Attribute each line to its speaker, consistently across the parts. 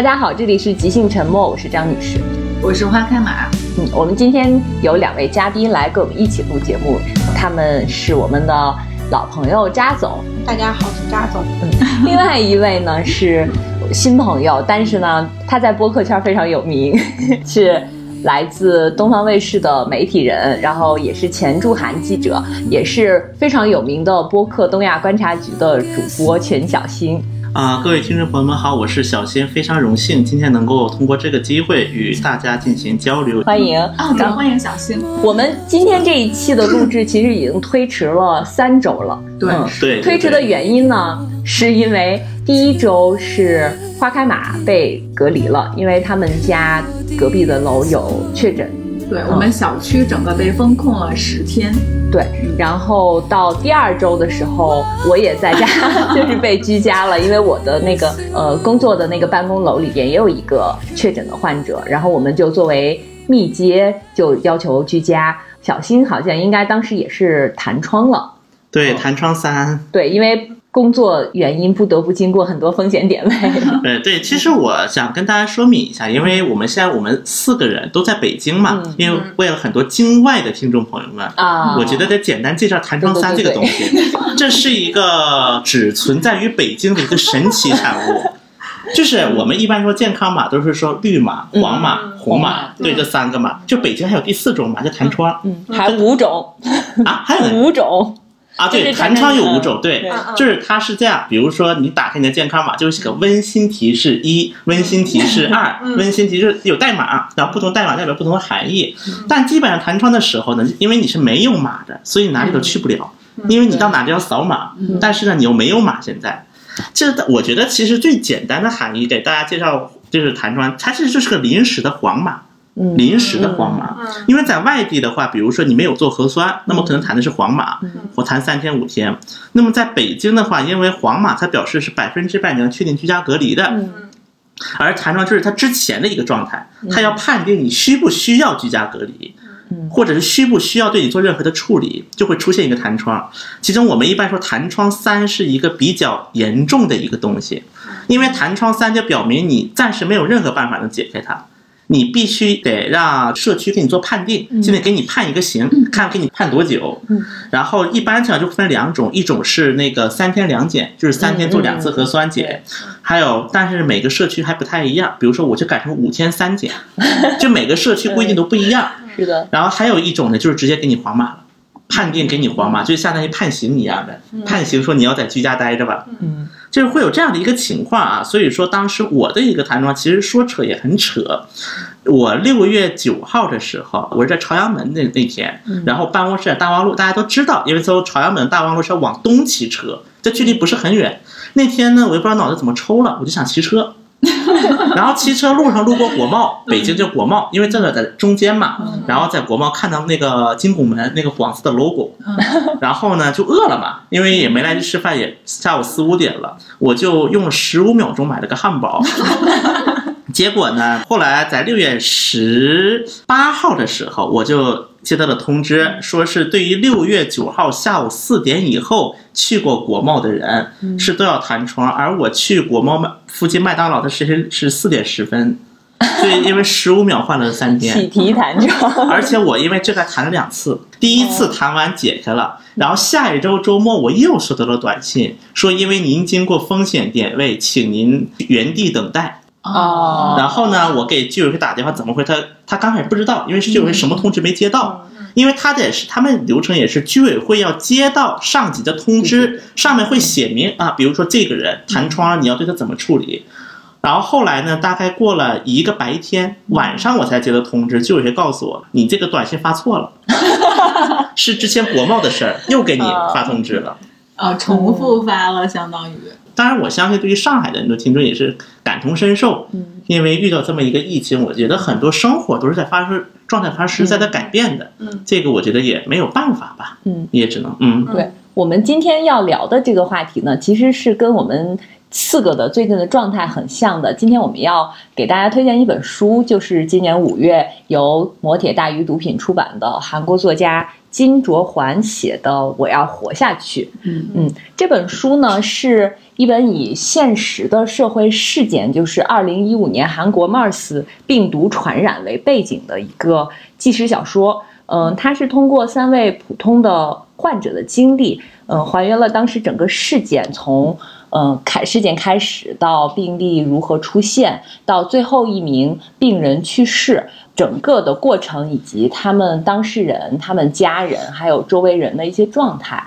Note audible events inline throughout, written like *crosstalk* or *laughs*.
Speaker 1: 大家好，这里是即兴沉默，我是张女士，
Speaker 2: 我是花开马。
Speaker 1: 嗯，我们今天有两位嘉宾来跟我们一起录节目，他们是我们的老朋友扎总，
Speaker 3: 大家好，我是扎总。
Speaker 1: 嗯，另外一位呢是新朋友，但是呢他在播客圈非常有名，*laughs* 是来自东方卫视的媒体人，然后也是前驻韩记者，也是非常有名的播客东亚观察局的主播全小新。
Speaker 4: 啊，各位听众朋友们好，我是小新，非常荣幸今天能够通过这个机会与大家进行交流。
Speaker 1: 欢迎
Speaker 2: 啊，咱欢迎小新。
Speaker 1: 我们今天这一期的录制其实已经推迟了三周了。
Speaker 2: 对
Speaker 4: 对，
Speaker 1: 推迟的原因呢，是因为第一周是花开马被隔离了，因为他们家隔壁的楼有确诊。
Speaker 2: 对我们小区整个被封控了十天。
Speaker 1: 对，然后到第二周的时候，我也在家，*laughs* 就是被居家了，因为我的那个呃工作的那个办公楼里边也有一个确诊的患者，然后我们就作为密接，就要求居家。小新好像应该当时也是弹窗了，
Speaker 4: 对，弹窗三，
Speaker 1: 对，因为。工作原因不得不经过很多风险点位。
Speaker 4: 呃，*laughs* 对，其实我想跟大家说明一下，因为我们现在我们四个人都在北京嘛，因为为了很多京外的听众朋友们
Speaker 1: 啊，
Speaker 4: 我觉得得简单介绍弹窗三这个东西。*laughs* 这是一个只存在于北京的一个神奇产物，就是我们一般说健康码都是说绿码、黄码、红码，对，这三个码。就北京还有第四种码叫弹窗，
Speaker 1: 嗯，还五种
Speaker 4: 啊，还有
Speaker 1: 五种。
Speaker 4: 啊，对，弹窗有五种，对，就是它是这样，比如说你打开你的健康码，就是写个温馨提示一，温馨提示二，温馨提示有代码，然后不同代码代表不同的含义。但基本上弹窗的时候呢，因为你是没有码的，所以哪里都去不了，因为你到哪都要扫码。但是呢，你又没有码，现在，这我觉得其实最简单的含义给大家介绍就是弹窗，它其实就是个临时的黄码。临时的黄码，因为在外地的话，比如说你没有做核酸，那么可能谈的是黄码，我谈三天五天。那么在北京的话，因为黄码它表示是百分之百能确定居家隔离的，而弹窗就是它之前的一个状态，它要判定你需不需要居家隔离，或者是需不需要对你做任何的处理，就会出现一个弹窗。其中我们一般说弹窗三是一个比较严重的一个东西，因为弹窗三就表明你暂时没有任何办法能解开它。你必须得让社区给你做判定，现在给你判一个刑，看给你判多久。然后一般情况就分两种，一种是那个三天两检，就是三天做两次核酸检，还有但是每个社区还不太一样，比如说我就改成五天三检，*laughs* 就每个社区规定都不一样。
Speaker 1: 是的。
Speaker 4: 然后还有一种呢，就是直接给你黄码了，判定给你黄码，就相当于判刑一样的，判刑说你要在居家待着吧。
Speaker 1: 嗯。
Speaker 4: 就是会有这样的一个情况啊，所以说当时我的一个弹窗其实说扯也很扯。我六月九号的时候，我是在朝阳门那那天，然后办公室在大望路，大家都知道，因为从朝阳门大望路是要往东骑车，这距离不是很远。那天呢，我也不知道脑子怎么抽了，我就想骑车。*laughs* 然后骑车路上路过国贸，北京就国贸，因为这个在中间嘛。然后在国贸看到那个金拱门那个黄色的 logo，*laughs* 然后呢就饿了嘛，因为也没来得及吃饭，也下午四五点了，我就用了十五秒钟买了个汉堡。*laughs* 结果呢，后来在六月十八号的时候，我就。接到了通知，说是对于六月九号下午四点以后去过国贸的人，是都要弹窗。而我去国贸麦附近麦当劳的时间是四点十分，*laughs* 所以因为十五秒换了三天。
Speaker 1: 喜提弹窗，
Speaker 4: 而且我因为这个弹了两次，第一次弹完解开了，然后下一周周末我又收到了短信，说因为您经过风险点位，请您原地等待。
Speaker 1: 哦，
Speaker 4: 然后呢，我给居委会打电话，怎么回他他刚开始不知道，因为是居委会什么通知没接到，因为他的是他们流程也是居委会要接到上级的通知，上面会写明啊，比如说这个人弹窗，你要对他怎么处理。然后后来呢，大概过了一个白天晚上，我才接到通知，居委会告诉我，你这个短信发错了，*laughs* 是之前国贸的事儿，又给你发通知了，
Speaker 2: 啊，重复发了，相当于。
Speaker 4: 当然，我相信对于上海的很多听众也是感同身受，
Speaker 1: 嗯，
Speaker 4: 因为遇到这么一个疫情，我觉得很多生活都是在发生状态发生实在的改变的，
Speaker 1: 嗯，
Speaker 4: 这个我觉得也没有办法吧，
Speaker 1: 嗯，
Speaker 4: 也只能，嗯，
Speaker 1: 对我们今天要聊的这个话题呢，其实是跟我们四个的最近的状态很像的。今天我们要给大家推荐一本书，就是今年五月由磨铁大鱼读品出版的韩国作家金卓桓写的《我要活下去》。
Speaker 2: 嗯
Speaker 1: 嗯，这本书呢是一本以现实的社会事件，就是二零一五年韩国 MERS 病毒传染为背景的一个纪实小说。嗯，他是通过三位普通的患者的经历，嗯，还原了当时整个事件从嗯开事件开始到病例如何出现，到最后一名病人去世，整个的过程以及他们当事人、他们家人还有周围人的一些状态。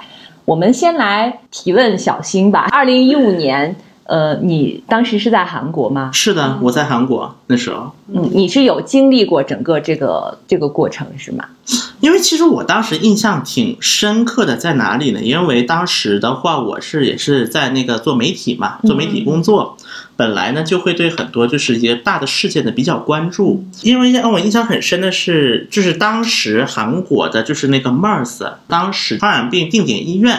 Speaker 1: 我们先来提问小新吧。二零一五年，呃，你当时是在韩国吗？
Speaker 4: 是的，我在韩国那时候，
Speaker 1: 嗯，你是有经历过整个这个这个过程是吗？
Speaker 4: 因为其实我当时印象挺深刻的，在哪里呢？因为当时的话，我是也是在那个做媒体嘛，做媒体工作，本来呢就会对很多就是一些大的事件的比较关注。因为让我印象很深的是，就是当时韩国的就是那个 MERS，当时传染病定点医院，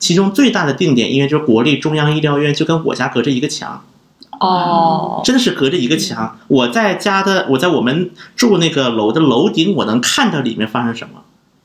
Speaker 4: 其中最大的定点医院就是国立中央医疗院，就跟我家隔着一个墙。
Speaker 1: 哦，
Speaker 4: 真的是隔着一个墙。我在家的，我在我们住那个楼的楼顶，我能看到里面发生什么，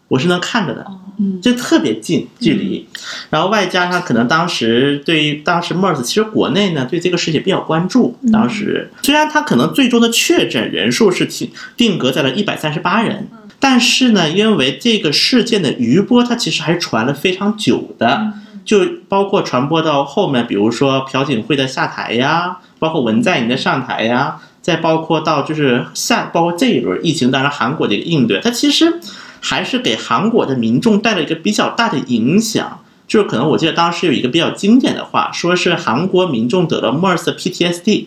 Speaker 4: 我是能看着的，
Speaker 2: 嗯
Speaker 4: 就特别近距离。然后外加上可能当时对于当时 MERS，其实国内呢对这个事情比较关注。当时虽然它可能最终的确诊人数是定定格在了一百三十八人，但是呢，因为这个事件的余波，它其实还传了非常久的。就包括传播到后面，比如说朴槿惠的下台呀，包括文在寅的上台呀，再包括到就是下，包括这一轮疫情，当然韩国的一个应对，它其实还是给韩国的民众带来一个比较大的影响。就是可能我记得当时有一个比较经典的话，说是韩国民众得了 MERS PTSD，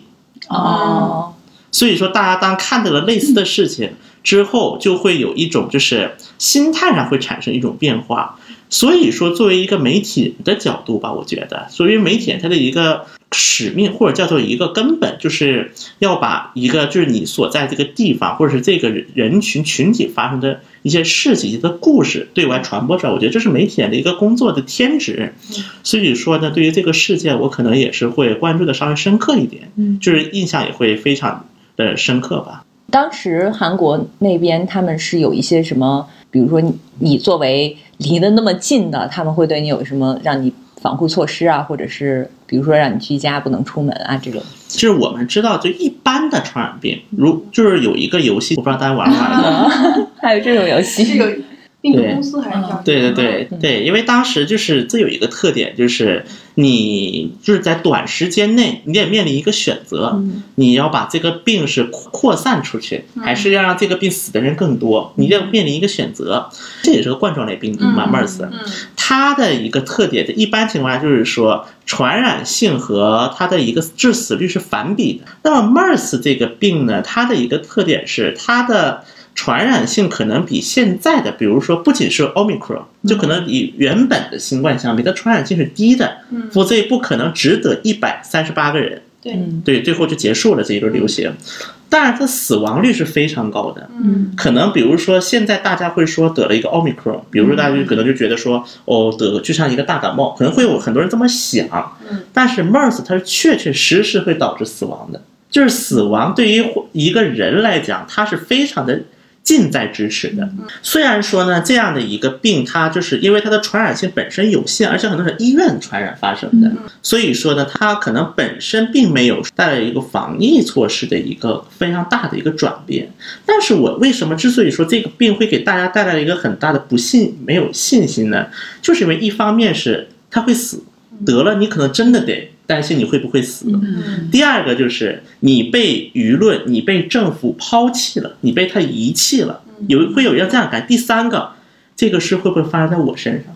Speaker 1: 哦，
Speaker 4: 所以说大家当看到了类似的事情之后，就会有一种就是心态上会产生一种变化。所以说，作为一个媒体的角度吧，我觉得，作为媒体它的一个使命或者叫做一个根本，就是要把一个就是你所在这个地方或者是这个人群群体发生的一些事情、一些故事对外传播出来。我觉得这是媒体人的一个工作的天职。所以说呢，对于这个事件，我可能也是会关注的稍微深刻一点，
Speaker 1: 嗯
Speaker 4: 就是印象也会非常的深刻吧。
Speaker 1: 当时韩国那边他们是有一些什么，比如说你你作为离得那么近的，他们会对你有什么让你防护措施啊，或者是比如说让你居家不能出门啊这种。
Speaker 4: 就是我们知道，就一般的传染病，如就是有一个游戏，我不知道大家玩没玩过。*laughs*
Speaker 1: 还有这种游戏，
Speaker 2: 这个病毒公司还是叫
Speaker 4: 对对对对，因为当时就是这有一个特点，就是你就是在短时间内，你得面临一个选择，
Speaker 1: 嗯
Speaker 4: 你要把这个病是扩散出去，还是要让这个病死的人更多？你要面临一个选择。这也是个冠状类病毒嘛，MERS。
Speaker 2: 嗯
Speaker 4: 它的一个特点，一般情况下就是说，传染性和它的一个致死率是反比的。那么 MERS 这个病呢，它的一个特点是它的传染性可能比现在的，比如说不仅是 Omicron，就可能比原本的新冠相比，它传染性是低的，
Speaker 2: 嗯
Speaker 4: 否则也不可能只得一百三十八个人。
Speaker 2: 对
Speaker 1: 嗯
Speaker 4: 对，最后就结束了这一轮流行。但是，它死亡率是非常高的。
Speaker 2: 嗯
Speaker 4: 可能比如说现在大家会说得了一个奥密克戎，比如说大家就可能就觉得说哦得就像一个大感冒，可能会有很多人这么想。
Speaker 2: 嗯
Speaker 4: 但是 MERS 它是确确实实会导致死亡的，就是死亡对于一个人来讲，它是非常的近在咫尺的。虽然说呢，这样的一个病，它就是因为它的传染性本身有限，而且很多是医院传染发生的，所以说呢，它可能本身并没有带来一个防疫措施的一个非常大的一个转变。但是我为什么之所以说这个病会给大家带来一个很大的不信、没有信心呢？就是因为一方面是它会死，得了你可能真的得担心你会不会死。
Speaker 2: 嗯
Speaker 4: 第二个就是你被舆论、你被政府抛弃了，你被他遗弃了，有会有这样的感。第三个，这个事会不会发生在我身上？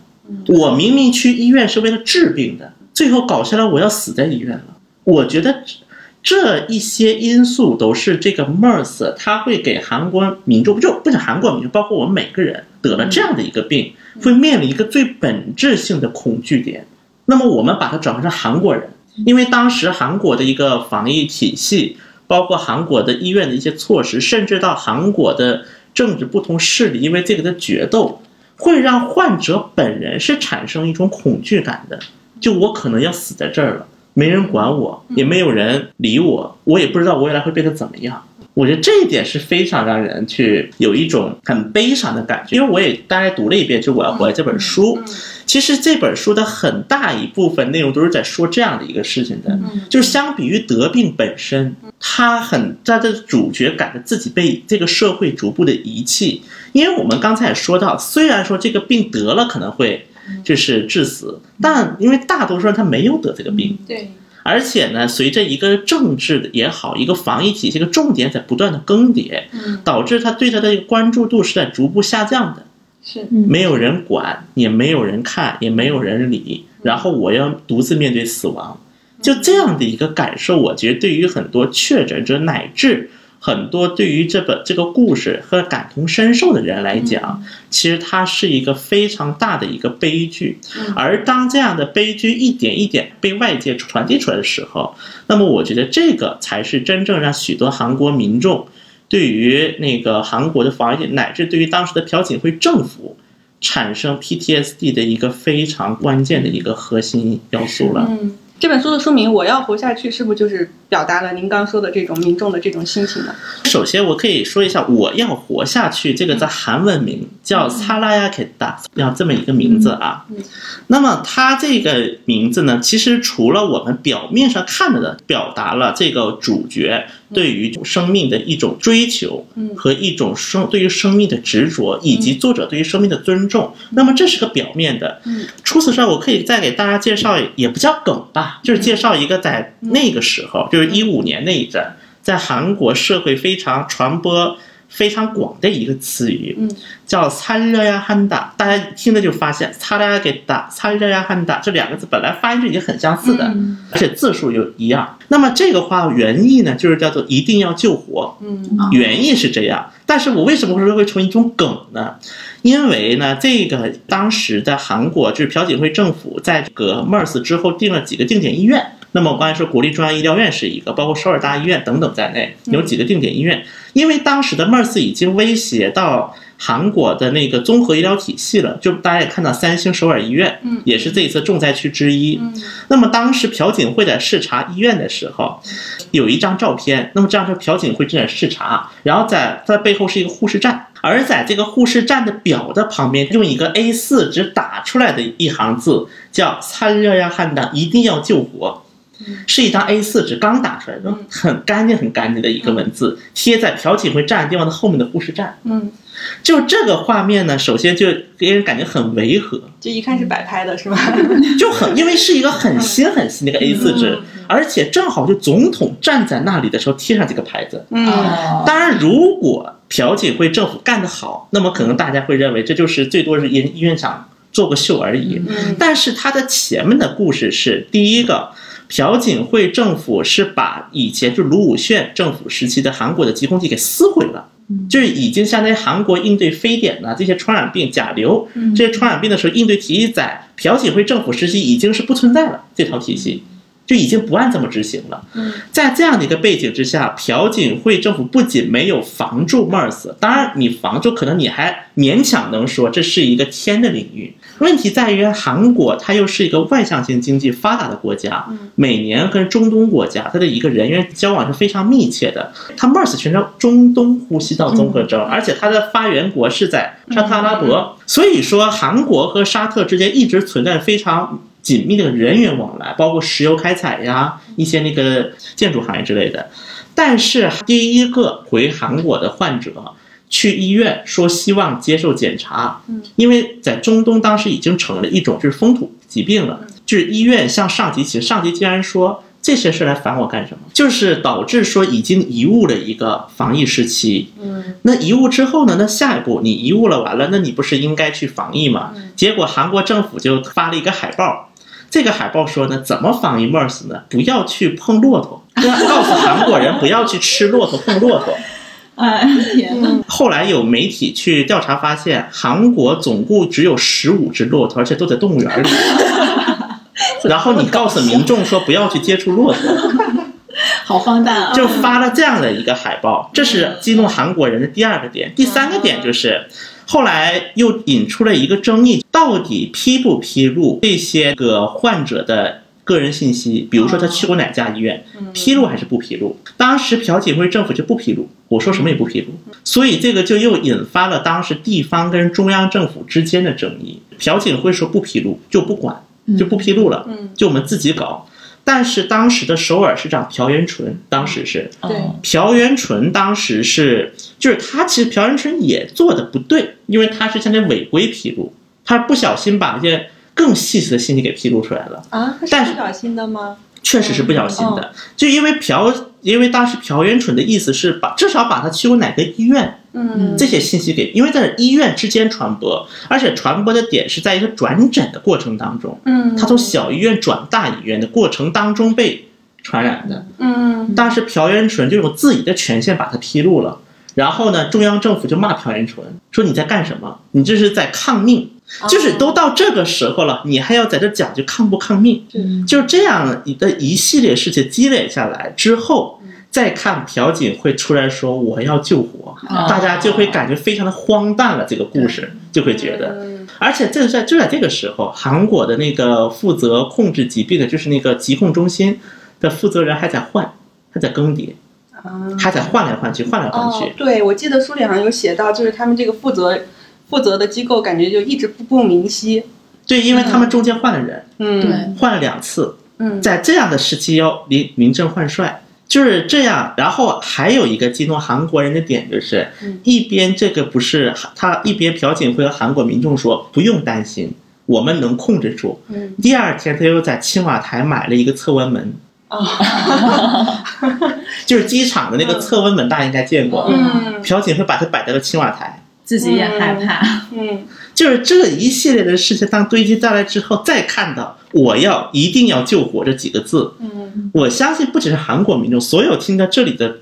Speaker 4: 我明明去医院是为了治病的，最后搞下来我要死在医院了。我觉得这一些因素都是这个 MERS 它会给韩国民众，就不仅韩国民众，包括我们每个人得了这样的一个病，会面临一个最本质性的恐惧点。那么我们把它转换成韩国人，因为当时韩国的一个防疫体系，包括韩国的医院的一些措施，甚至到韩国的政治不同势力，因为这个的决斗，会让患者本人是产生一种恐惧感的。就我可能要死在这儿了，没人管我，也没有人理我，我也不知道我未来会变得怎么样。我觉得这一点是非常让人去有一种很悲伤的感觉，因为我也大概读了一遍，就我要活这本书。其实这本书的很大一部分内容都是在说这样的一个事情的，就是相比于得病本身，他很他的主角感觉自己被这个社会逐步的遗弃。因为我们刚才也说到，虽然说这个病得了可能会就是致死，但因为大多数人他没有得这个病。
Speaker 3: 对。
Speaker 4: 而且呢，随着一个政治的也好，一个防疫体系的重点在不断的更迭，导致他对他的关注度是在逐步下降的。
Speaker 3: 是，
Speaker 4: 没有人管，也没有人看，也没有人理，然后我要独自面对死亡，就这样的一个感受，我觉得对于很多确诊者乃至。很多对于这本这个故事和感同身受的人来讲，其实它是一个非常大的一个悲剧。而当这样的悲剧一点一点被外界传递出来的时候，那么我觉得这个才是真正让许多韩国民众对于那个韩国的防疫，乃至对于当时的朴槿惠政府产生 PTSD 的一个非常关键的一个核心要素了。
Speaker 3: 这本书的书名《我要活下去》，是不是就是表达了您刚说的这种民众的这种心情呢？
Speaker 4: 首先，我可以说一下“我要活下去”这个在韩文名叫“萨拉亚克达”，要这么一个名字啊。那么，它这个名字呢，其实除了我们表面上看到的，表达了这个主角。对于生命的一种追求，和一种生对于生命的执着，以及作者对于生命的尊重，那么这是个表面的。除此之外，我可以再给大家介绍，也不叫梗吧，就是介绍一个在那个时候，就是一五年那一阵，在韩国社会非常传播。非常广的一个词语，叫“参热呀汉达”，大家听着就发现“参热给达”“参热呀汉达”这两个字本来发音就已经很相似的，而且字数又一样。那么这个话原意呢，就是叫做“一定要救活”，原意是这样。但是我为什么会说会成一种梗呢？因为呢，这个当时的韩国就是朴槿惠政府在这个 MERS 之后定了几个定点医院。那么我刚才说国立中央医疗院是一个，包括首尔大医院等等在内，有几个定点医院。因为当时的 MERS 已经威胁到韩国的那个综合医疗体系了，就大家也看到三星首尔医院，也是这一次重灾区之一。那么当时朴槿惠在视察医院的时候，有一张照片，那么这样是朴槿惠正在视察，然后在在背后是一个护士站，而在这个护士站的表的旁边，用一个 A 四纸打出来的一行字，叫“参热呀汉的一定要救活”。是一张 A4 纸刚打出来的，很干净、很干净的一个文字，贴在朴槿惠站的地方的后面的护士站。
Speaker 3: 嗯，
Speaker 4: 就这个画面呢，首先就给人感觉很违和，
Speaker 3: 就一看是摆拍的，是吧？*laughs*
Speaker 4: 就很因为是一个很新很新的一个 A 四纸，而且正好就总统站在那里的时候贴上这个牌子。
Speaker 3: 嗯，
Speaker 4: 当然，如果朴槿惠政府干得好，那么可能大家会认为这就是最多是医医院长做个秀而已。
Speaker 3: 嗯，
Speaker 4: 但是他的前面的故事是第一个。朴槿惠政府是把以前就卢武铉政府时期的韩国的疾控剂给撕毁了，就是已经相当于韩国应对非典呐这些传染病、甲流这些传染病的时候应对体系，在朴槿惠政府时期已经是不存在了这套体系。就已经不按这么执行了。在这样的一个背景之下，朴槿惠政府不仅没有防住 MERS，当然你防住可能你还勉强能说这是一个天的领域。问题在于韩国它又是一个外向型经济发达的国家，每年跟中东国家它的一个人员交往是非常密切的。它 MERS 全称中东呼吸道综合征，而且它的发源国是在沙特阿拉伯，所以说韩国和沙特之间一直存在非常。紧密的人员往来，包括石油开采呀，一些那个建筑行业之类的。但是第一个回韩国的患者去医院说希望接受检查，因为在中东当时已经成了一种就是风土疾病了，就是医院向上级请，上级竟然说这些事来烦我干什么？就是导致说已经贻误了一个防疫时期。
Speaker 3: 嗯，
Speaker 4: 那贻误之后呢？那下一步你贻误了完了，那你不是应该去防疫吗？结果韩国政府就发了一个海报。这个海报说呢，怎么防疫 MERS 呢？不要去碰骆驼，*laughs* 告诉韩国人不要去吃骆驼、碰骆驼。
Speaker 2: 哎天呐！
Speaker 4: 后来有媒体去调查发现，韩国总共只有十五只骆驼，而且都在动物园里。*laughs* 然后你告诉民众说不要去接触骆驼，*laughs*
Speaker 2: 好荒诞啊！
Speaker 4: 就发了这样的一个海报，这是激怒韩国人的第二个点。第三个点就是。后来又引出了一个争议，到底披不披露这些个患者的个个人信息，比如说他去过哪家医院，披露还是不披露？当时朴槿惠政府就不披露，我说什么也不披露，所以这个就又引发了当时地方跟中央政府之间的争议。朴槿惠说不披露就不管，就不披露了，就我们自己搞。但是当时的首尔市长朴元淳，当时是
Speaker 3: 对
Speaker 4: 朴元淳，当时是就是他其实朴元淳也做的不对，因为他是相当于违规披露，他不小心把一些更细致的信息给披露出来了。
Speaker 3: 啊，他
Speaker 4: 但是
Speaker 3: 是不小心的吗？
Speaker 4: 确实是不小心的，就因为朴，因为当时朴元淳的意思是把至少把他去过哪个医院
Speaker 3: 嗯
Speaker 4: 这些信息给，因为在医院之间传播，而且传播的点是在一个转诊的过程当中，
Speaker 3: 嗯
Speaker 4: 他从小医院转大医院的过程当中被传染的。
Speaker 3: 嗯
Speaker 4: 当时朴元淳就用自己的权限把它披露了，然后呢，中央政府就骂朴元淳说你在干什么？你这是在抗命。就是都到这个时候了，你还要在这讲究抗不抗命？就是这样的一系列事情积累下来之后，再看朴槿惠出来说我要救火，大家就会感觉非常的荒诞了。这个故事就会觉得，而且正在就在这个时候，韩国的那个负责控制疾病的，就是那个疾控中心的负责人还在换，还在更迭，还在换来换去，换来换
Speaker 3: 哦
Speaker 4: 去。，
Speaker 3: 对，我记得书里好像有写到，就是他们这个负责负责的机构感觉就一直不不明晰。
Speaker 4: 对，因为他们中间换了人，
Speaker 3: 嗯，
Speaker 2: 对
Speaker 4: 换了两次，
Speaker 3: 嗯，
Speaker 4: 在这样的时期要临临阵换帅，就是这样。然后还有一个激怒韩国人的点就是，
Speaker 3: 嗯
Speaker 4: 一边这个不是他一边朴槿惠和韩国民众说不用担心，我们能控制住。
Speaker 3: 嗯
Speaker 4: 第二天他又在青瓦台买了一个测温门，
Speaker 3: 哦，*laughs*
Speaker 4: 就是机场的那个测温门，大家应该见过。
Speaker 3: 嗯
Speaker 4: 朴槿惠把它摆在了青瓦台，
Speaker 2: 自己也害怕。
Speaker 3: 嗯
Speaker 4: 就是这一系列的事情当堆积下来之后，再看到我要一定要救火这几个字，
Speaker 3: 嗯。
Speaker 4: 我相信不只是韩国民众，所有听到这里的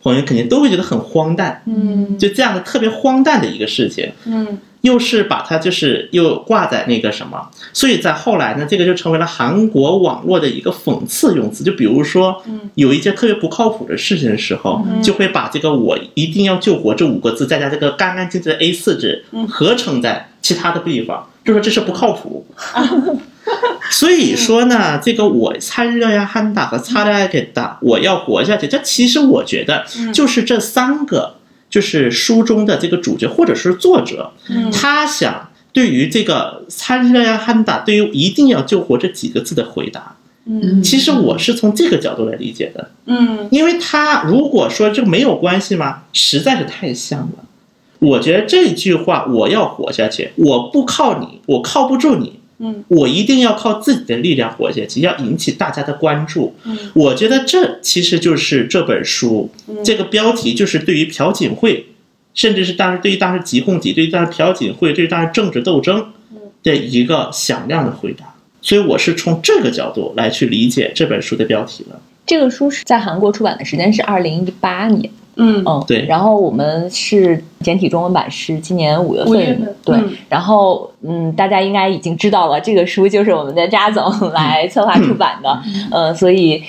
Speaker 4: 朋友肯定都会觉得很荒诞。
Speaker 3: 嗯。
Speaker 4: 就这样的特别荒诞的一个事情，
Speaker 3: 嗯
Speaker 4: 又是把它就是又挂在那个什么，所以在后来呢，这个就成为了韩国网络的一个讽刺用词。就比如说，有一件特别不靠谱的事情的时候，就会把这个“我一定要救活”这五个字，再加这个干干净净的 A 4纸合成在其他的地方，就说这是不靠谱。*laughs* 所以说呢，这个我参热呀汉达和擦来给达，我要活下去。这其实我觉得就是这三个，就是书中的这个主角或者是作者，他想对于这个参热呀汉达，对于一定要救活这几个字的回答。
Speaker 3: 嗯
Speaker 4: 其实我是从这个角度来理解的，
Speaker 3: 嗯
Speaker 4: 因为他如果说这没有关系吗？实在是太像了。我觉得这句话，我要活下去，我不靠你，我靠不住你，
Speaker 3: 嗯，
Speaker 4: 我一定要靠自己的力量活下去，要引起大家的关注。
Speaker 3: 嗯，
Speaker 4: 我觉得这其实就是这本书、这个标题，就是对于朴槿惠，甚至是当时对于当时疾控体，对于当时朴槿惠，对于当时政治斗争的一个响亮的回答。所以我是从这个角度来去理解这本书的标题的。
Speaker 1: 这个书是在韩国出版的时间是二零一八年，
Speaker 3: 嗯。
Speaker 1: 嗯，
Speaker 4: 对。
Speaker 1: 然后我们是简体中文版是今年五月份，
Speaker 3: 月份。
Speaker 1: 对。
Speaker 3: 嗯。
Speaker 1: 然后嗯，大家应该已经知道了，这个书就是我们的扎总来策划出版的，呃，所以。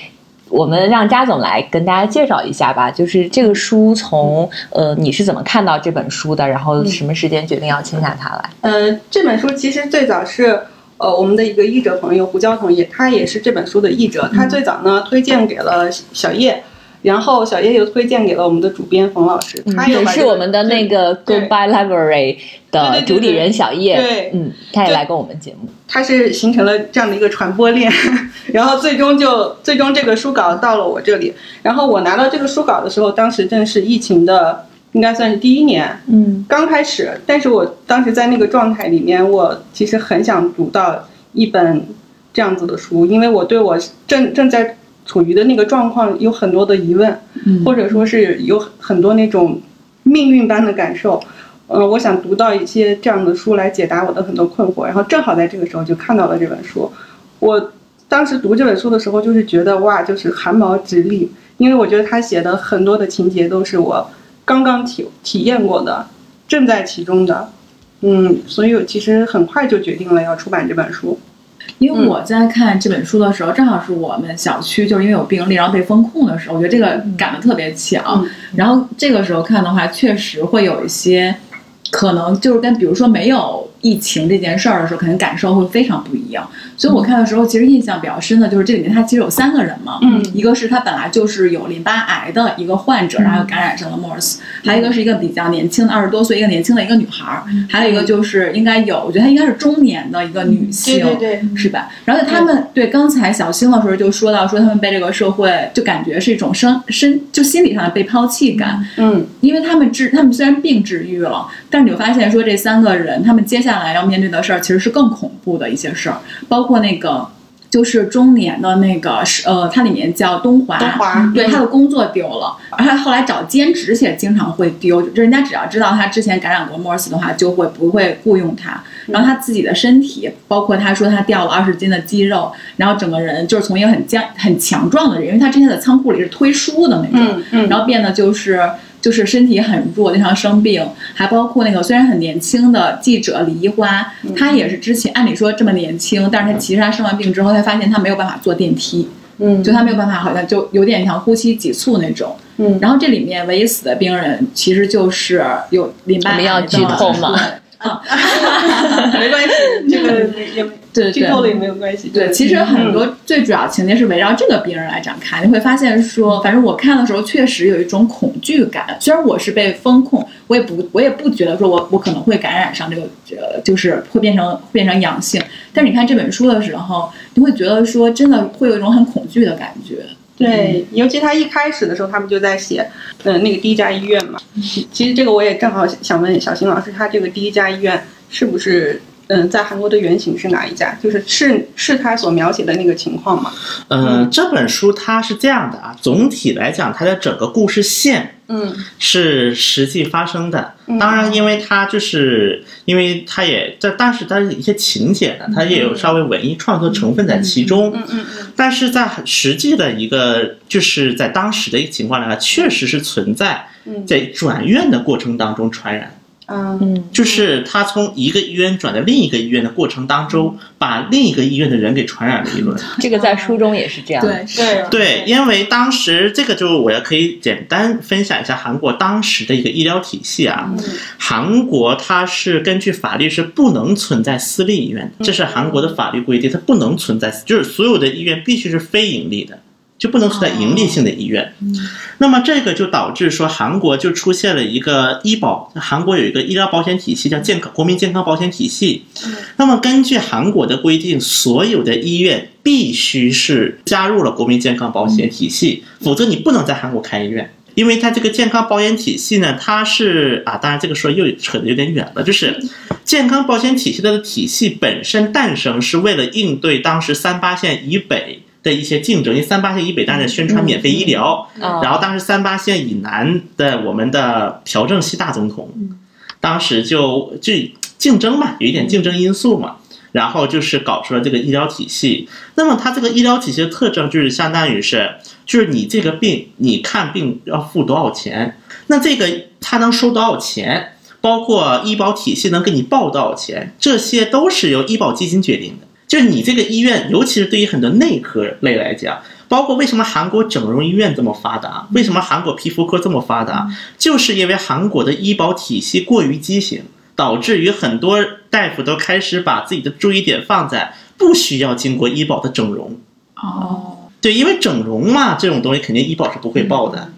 Speaker 1: 我们让扎总来跟大家介绍一下吧，就是这个书从呃你是怎么看到这本书的，然后什么时间决定要签下它来？
Speaker 3: 呃，这本书其实最早是呃我们的一个译者朋友胡椒彤也，他也是这本书的译者，他最早呢推荐给了小叶。然后小叶又推荐给了我们的主编冯老师，他
Speaker 1: 也是我们的那个 Goodbye Library 的主理人小叶，
Speaker 3: 对。
Speaker 1: 嗯，他也
Speaker 3: 对。
Speaker 1: 来过我们节目。
Speaker 3: 他是形成了这样的一个传播链，*laughs* 然后最终就最终这个书稿到了我这里，然后我拿到这个书稿的时候，当时正是疫情的应该算是第一年，
Speaker 1: 嗯。
Speaker 3: 刚开始，但是我当时在那个状态里面，我其实很想读到一本这样子的书，因为我对我正正在处于的那个状况有很多的疑问，或者说是有很多那种命运般的感受。嗯、我想读到一些这样的书来解答我的很多困惑，然后正好在这个时候就看到了这本书。我当时读这本书的时候，就是觉得哇，就是汗毛直立，因为我觉得他写的很多的情节都是我刚刚体体验过的，正在其中的。嗯，所以我其实很快就决定了要出版这本书。
Speaker 2: 因为我在看这本书的时候，正好是我们小区就是因为有病例，然后被封控的时候，我觉得这个赶得特别巧。
Speaker 3: 嗯。
Speaker 2: 然后这个时候看的话，确实会有一些可能就是跟比如说没有疫情这件事儿的时候，可能感受会非常不一样。所以我看的时候其实印象比较深的就是这里面他其实有三个人嘛，
Speaker 3: 嗯。
Speaker 2: 一个是他本来就是有淋巴癌的一个患者，然后感染上了 MERS，还有一个是一个比较年轻的二十多岁一个年轻的一个女孩儿，还有一个就是应该有，我觉得她应该是中年的一个女性，
Speaker 3: 对对对。
Speaker 2: 是吧？然后他们对刚才小星的时候就说到说他们被这个社会就感觉是一种身身就心理上的被抛弃感，
Speaker 3: 嗯。
Speaker 2: 因为他们治他们虽然病治愈了，但是你会发现说这三个人他们接下来要面对的事儿其实是更恐怖的一些事儿，包括那个。就是中年的那个是呃，它里面叫东华，
Speaker 3: 东华
Speaker 2: 对他的工作丢了，而他后来找兼职也经常会丢，就人家只要知道他之前感染过 MERS 的话，就会不会雇佣他。然后他自己的身体，包括他说他掉了二十斤的肌肉，然后整个人就是从一个很僵很强壮的人，因为他之前在仓库里是推书的那种，
Speaker 3: 嗯嗯，
Speaker 2: 然后变得就是就是身体很弱，经常生病，还包括那个虽然很年轻的记者李一花，她也是之前按理说这么年轻，但是她其实她生完病之后，她发现她没有办法坐电梯，
Speaker 3: 嗯
Speaker 2: 就她没有办法，好像就有点像呼吸急促那种。
Speaker 3: 嗯
Speaker 2: 然后这里面唯一死的病人其实就是有淋巴癌的。
Speaker 1: 我们要剧透吗
Speaker 2: 对？啊，*laughs*
Speaker 3: 没关系，这个也
Speaker 2: 对对
Speaker 3: 剧透了也没有关系。
Speaker 2: 对，其实很多最主要情节是围绕这个病人来展开。你会发现说，反正我看的时候确实有一种恐惧感。虽然我是被风控，我也不我也不觉得说我我可能会感染上这个呃，就是会变成变成阳性。但是你看这本书的时候，你会觉得说真的会有一种很恐惧的感觉。
Speaker 3: 对，尤其他一开始的时候，他们就在写，呃，那个第一家医院嘛。其实这个我也正好想问小新老师，他这个第一家医院是不是，嗯、在韩国的原型是哪一家？就是是是他所描写的那个情况吗？
Speaker 4: 呃，这本书它是这样的啊，总体来讲，它的整个故事线
Speaker 3: 嗯
Speaker 4: 是实际发生的。
Speaker 3: 嗯
Speaker 4: 当然，因为它就是因为它也在，但是它有一些情节呢，它也有稍微文艺创作成分在其中。
Speaker 3: 嗯嗯嗯
Speaker 4: 但是在实际的一个，就是在当时的一个情况来看，确实是存在
Speaker 3: 嗯
Speaker 4: 在转院的过程当中传染。
Speaker 3: 嗯
Speaker 1: 嗯，
Speaker 4: 就是他从一个医院转到另一个医院的过程当中，把另一个医院的人给传染了一轮。
Speaker 1: 这个在书中也是这样。，
Speaker 2: 对，
Speaker 3: 对
Speaker 4: 对，因为当时这个就我也可以简单分享一下韩国当时的一个医疗体系啊。韩国它是根据法律是不能存在私立医院的，这是韩国的法律规定，它不能存在，就是所有的医院必须是非盈利的。就不能存在盈利性的医院，那么这个就导致说韩国就出现了一个医保，韩国有一个医疗保险体系叫健康国民健康保险体系。那么根据韩国的规定，所有的医院必须是加入了国民健康保险体系，否则你不能在韩国开医院。因为它这个健康保险体系呢，它是啊，当然这个说又扯得有点远了，就是健康保险体系它的体系本身诞生是为了应对当时三八线以北的一些竞争，因为三八线以北当然宣传免费医疗，
Speaker 1: 嗯
Speaker 4: 然后当时三八线以南的我们的朴正熙大总统，当时就就竞争嘛，有一点竞争因素嘛，然后就是搞出了这个医疗体系。那么它这个医疗体系的特征就是相当于是，就是你这个病你看病要付多少钱，那这个他能收多少钱，包括医保体系能给你报多少钱，这些都是由医保基金决定的。就是你这个医院，尤其是对于很多内科类来讲，包括为什么韩国整容医院这么发达，为什么韩国皮肤科这么发达，就是因为韩国的医保体系过于畸形，导致于很多大夫都开始把自己的注意点放在不需要经过医保的整容。
Speaker 2: 哦，
Speaker 4: 对，因为整容嘛，这种东西肯定医保是不会报的，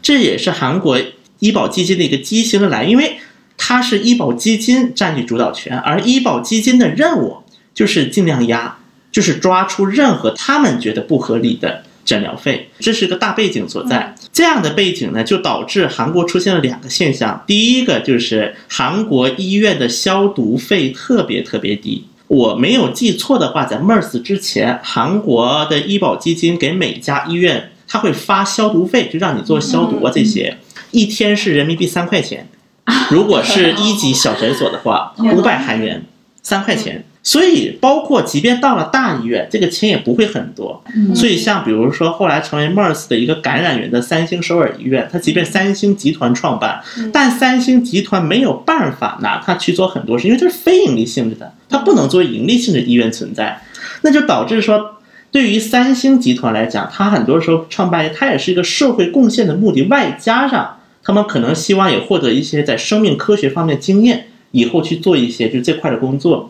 Speaker 4: 这也是韩国医保基金的一个畸形的来源，因为它是医保基金占据主导权，而医保基金的任务就是尽量压，就是抓出任何他们觉得不合理的诊疗费，这是个大背景所在。这样的背景呢，就导致韩国出现了两个现象，第一个就是韩国医院的消毒费特别特别低。我没有记错的话，在 MERS 之前，韩国的医保基金给每家医院，他会发消毒费，就让你做消毒啊这些，一天是人民币三块钱。*laughs* 如果是一级小诊所的话，五百韩元，三块钱。所以，包括即便到了大医院，这个钱也不会很多。所以，像比如说后来成为 MERS 的一个感染源的三星首尔医院，它即便三星集团创办，但三星集团没有办法拿它去做很多事，因为它是非盈利性质的，它不能作为盈利性质医院存在，那就导致说。对于三星集团来讲，它很多时候创办，它也是一个社会贡献的目的，外加上他们可能希望也获得一些在生命科学方面经验，以后去做一些就这块的工作。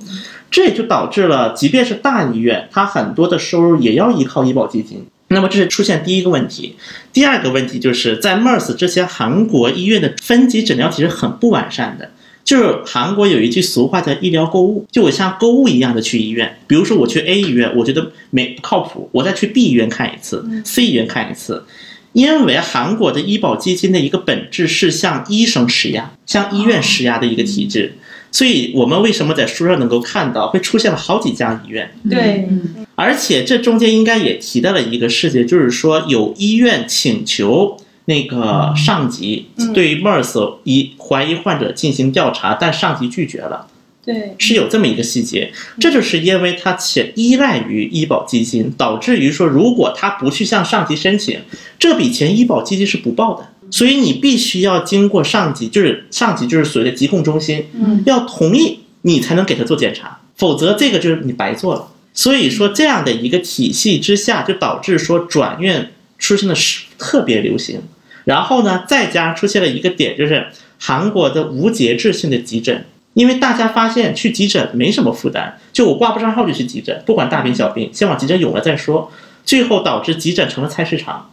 Speaker 4: 这也就导致了，即便是大医院，它很多的收入也要依靠医保基金。那么这是出现第一个问题，第二个问题就是在 MERS 之前韩国医院的分级诊疗体系很不完善的。就是韩国有一句俗话叫医疗购物，就我像购物一样的去医院，比如说我去 A 医院，我觉得没不靠谱，我再去 B 医院看一次，C 医院看一次，因为韩国的医保基金的一个本质是向医生施压、向医院施压的一个体制。所以我们为什么在书上能够看到会出现了好几家医院？
Speaker 3: 对，
Speaker 4: 而且这中间应该也提到了一个事情，就是说有医院请求那个上级对于 MERS 疑怀疑患者进行调查，但上级拒绝了。
Speaker 3: 对，
Speaker 4: 是有这么一个细节，这就是因为他且依赖于医保基金，导致于说如果他不去向上级申请，这笔钱医保基金是不报的。所以你必须要经过上级，就是上级就是所谓的疾控中心，
Speaker 3: 嗯，
Speaker 4: 要同意你才能给他做检查，否则这个就是你白做了。所以说这样的一个体系之下，就导致说转院出现的是特别流行。然后呢，再加上出现了一个点，就是韩国的无节制性的急诊，因为大家发现去急诊没什么负担，就我挂不上号就去急诊，不管大病小病，先往急诊涌了再说。最后导致急诊成了菜市场。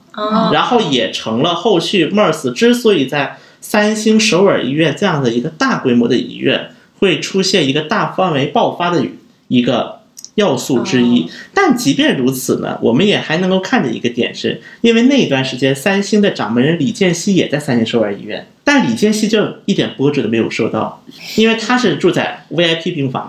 Speaker 4: 然后也成了后续 MERS 之所以在三星首尔医院这样的一个大规模的医院会出现一个大范围爆发的一个要素之一。但即便如此呢，我们也还能够看着一个点，是因为那段时间三星的掌门人李健熙也在三星首尔医院，但李健熙就一点波折都没有受到，因为他是住在 VIP 病房。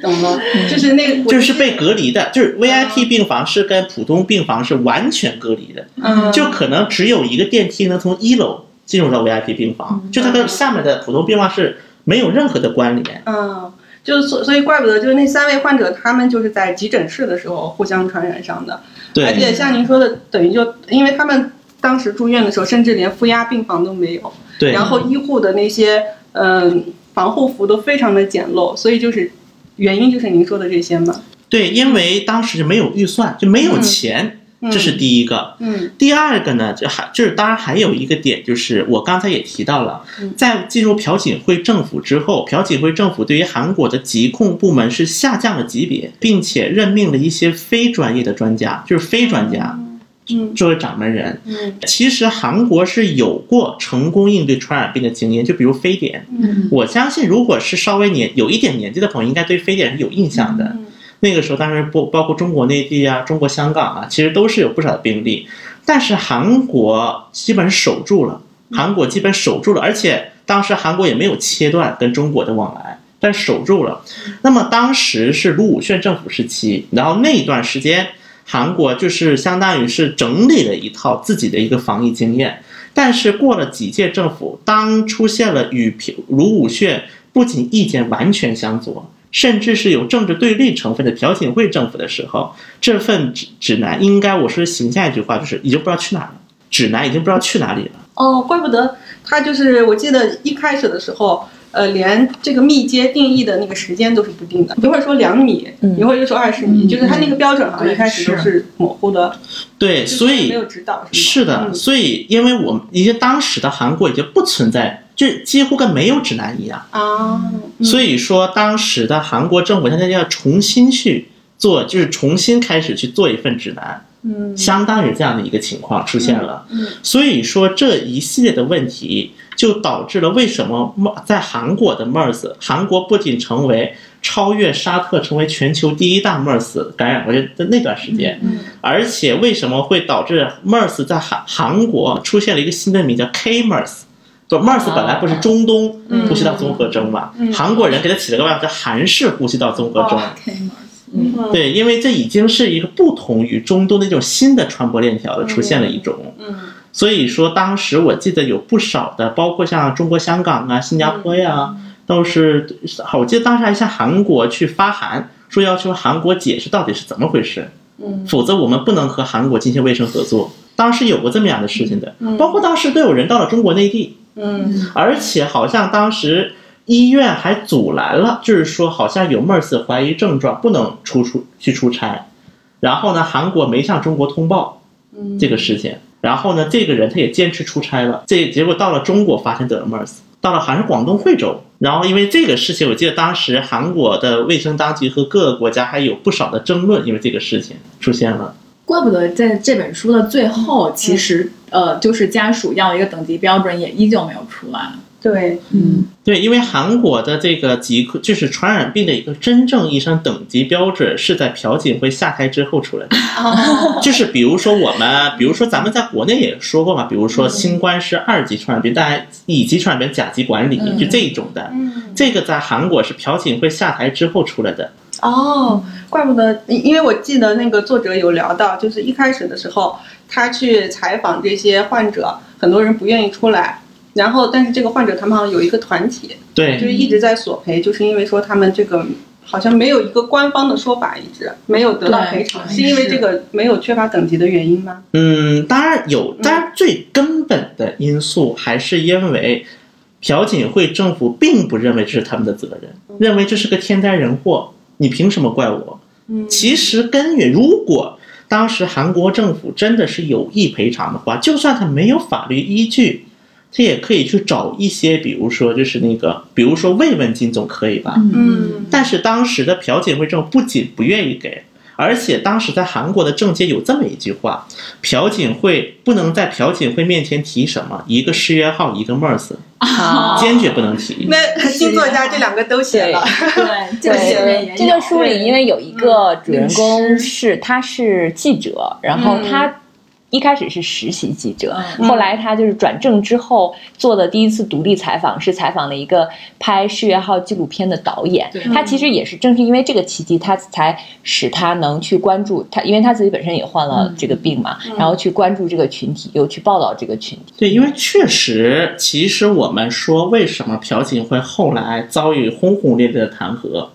Speaker 3: 懂了，就是那个，
Speaker 4: 就是被隔离的，就是 VIP 病房是跟普通病房是完全隔离的，
Speaker 3: 嗯，
Speaker 4: 就可能只有一个电梯能从一楼进入到 VIP 病房，就它跟下面的普通病房是没有任何的关联。
Speaker 3: 嗯，就是所所以怪不得就是那三位患者他们就是在急诊室的时候互相传染上的，
Speaker 4: 对，
Speaker 3: 而且像您说的，等于就因为他们当时住院的时候，甚至连负压病房都没有，
Speaker 4: 对，
Speaker 3: 然后医护的那些嗯防护服都非常的简陋，所以就是。原因就是您说的这些吗？
Speaker 4: 对，因为当时没有预算，就没有钱，这是第一个。
Speaker 3: 嗯，
Speaker 4: 第二个呢，就还就是当然还有一个点，就是我刚才也提到了，在进入朴槿惠政府之后，朴槿惠政府对于韩国的疾控部门是下降了级别，并且任命了一些非专业的专家，就是非专家。作为掌门人，
Speaker 3: 嗯，
Speaker 4: 其实韩国是有过成功应对传染病的经验，就比如非典，
Speaker 3: 嗯，
Speaker 4: 我相信如果是稍微年有一点年纪的朋友，应该对非典是有印象的。嗯。那个时候，当然不包括中国内地啊、中国香港啊，其实都是有不少的病例，但是韩国基本守住了，韩国基本守住了，而且当时韩国也没有切断跟中国的往来，但守住了。那么当时是卢武铉政府时期，然后那一段时间。韩国就是相当于是整理了一套自己的一个防疫经验，但是过了几届政府，当出现了与朴卢武铉不仅意见完全相左，甚至是有政治对立成分的朴槿惠政府的时候，这份指指南应该我说形象一句话就是已经不知道去哪了，指南已经不知道去哪里了。
Speaker 3: 哦，怪不得他就是我记得一开始的时候。呃，连这个密接定义的那个时间都是不定的，一会儿说两米，一会儿又说二十米，就是它那个标准好像一开始都是模糊的。
Speaker 4: 对，所以
Speaker 3: 没有指导
Speaker 4: 是
Speaker 3: 是
Speaker 4: 的，所以因为我们已经当时的韩国已经不存在，就几乎跟没有指南一样
Speaker 3: 啊。
Speaker 4: 所以说，当时的韩国政府现在要重新去做，就是重新开始去做一份指南。
Speaker 3: 嗯，
Speaker 4: 相当于这样的一个情况出现了。
Speaker 3: 嗯，
Speaker 4: 所以说这一系列的问题就导致了为什么在韩国的 MERS，韩国不仅成为超越沙特成为全球第一大 MERS 感染国的那段时间，
Speaker 3: 嗯，
Speaker 4: 而且为什么会导致 MERS 在韩韩国出现了一个新的名叫 K MERS？不，MERS 本来不是中东呼吸道综合征嘛？韩国人给它起了个外号叫韩式呼吸道综合征。
Speaker 3: 嗯，
Speaker 4: 对，因为这已经是一个不同于中东的一种新的传播链条的出现了一种，
Speaker 3: 嗯，
Speaker 4: 所以说当时我记得有不少的，包括像中国香港啊、新加坡呀，都是，我记得当时还向韩国去发函，说要求韩国解释到底是怎么回事，
Speaker 3: 嗯，
Speaker 4: 否则我们不能和韩国进行卫生合作。当时有过这么样的事情的，包括当时都有人到了中国内地，
Speaker 3: 嗯，
Speaker 4: 而且好像当时。医院还阻拦了，就是说好像有 MERS 怀疑症状，不能出出去出差。然后呢，韩国没向中国通报这个事情。然后呢，这个人他也坚持出差了。这结果到了中国，发现得了 MERS。到了好像是广东惠州，然后因为这个事情，我记得当时韩国的卫生当局和各个国家还有不少的争论，因为这个事情出现了。
Speaker 2: 怪不得在这本书的最后，其实呃，就是家属要一个等级标准，也依旧没有出来。
Speaker 3: 对，
Speaker 2: 嗯，
Speaker 4: 对，因为韩国的这个疾就是传染病的一个真正意义上等级标准是在朴槿惠下台之后出来的。就是比如说我们，*laughs* 比如说咱们在国内也说过嘛，比如说新冠是二级传染病，大家乙级传染病甲级管理，就这一种的。这个在韩国是朴槿惠下台之后出来的。
Speaker 3: 哦，怪不得，因为我记得那个作者有聊到，就是一开始的时候，他去采访这些患者，很多人不愿意出来。然后，但是这个患者他们好像有一个团体，
Speaker 4: 对，
Speaker 3: 就是一直在索赔，就是因为说他们这个好像没有一个官方的说法，一直没有得到赔偿，是因为这个没有缺乏等级的原因吗？
Speaker 4: 嗯，当然有，当然最根本的因素还是因为朴槿惠政府并不认为这是他们的责任，认为这是个天灾人祸，你凭什么怪我？
Speaker 3: 嗯，
Speaker 4: 其实根源，如果当时韩国政府真的是有意赔偿的话，就算他没有法律依据。他也可以去找一些，比如说就是那个，比如说慰问金总可以吧？
Speaker 3: 嗯。
Speaker 4: 但是当时的朴槿惠政府不仅不愿意给，而且当时在韩国的政界有这么一句话：朴槿惠不能在朴槿惠面前提什么一个失约号，一个 MERS，坚决不能提。
Speaker 3: 那新作家这两个都写了。
Speaker 2: 对对，
Speaker 1: 这个书里因为有一个主人公是他是记者，然后他。一开始是实习记者，后来他就是转正之后做的第一次独立采访，是采访了一个拍《世越号》纪录片的导演。他其实也是正是因为这个契机，他才使他能去关注他，因为他自己本身也患了这个病嘛，然后去关注这个群体，又去报道这个群体。
Speaker 4: 对，因为确实，其实我们说为什么朴槿惠后来遭遇轰轰烈烈的弹劾？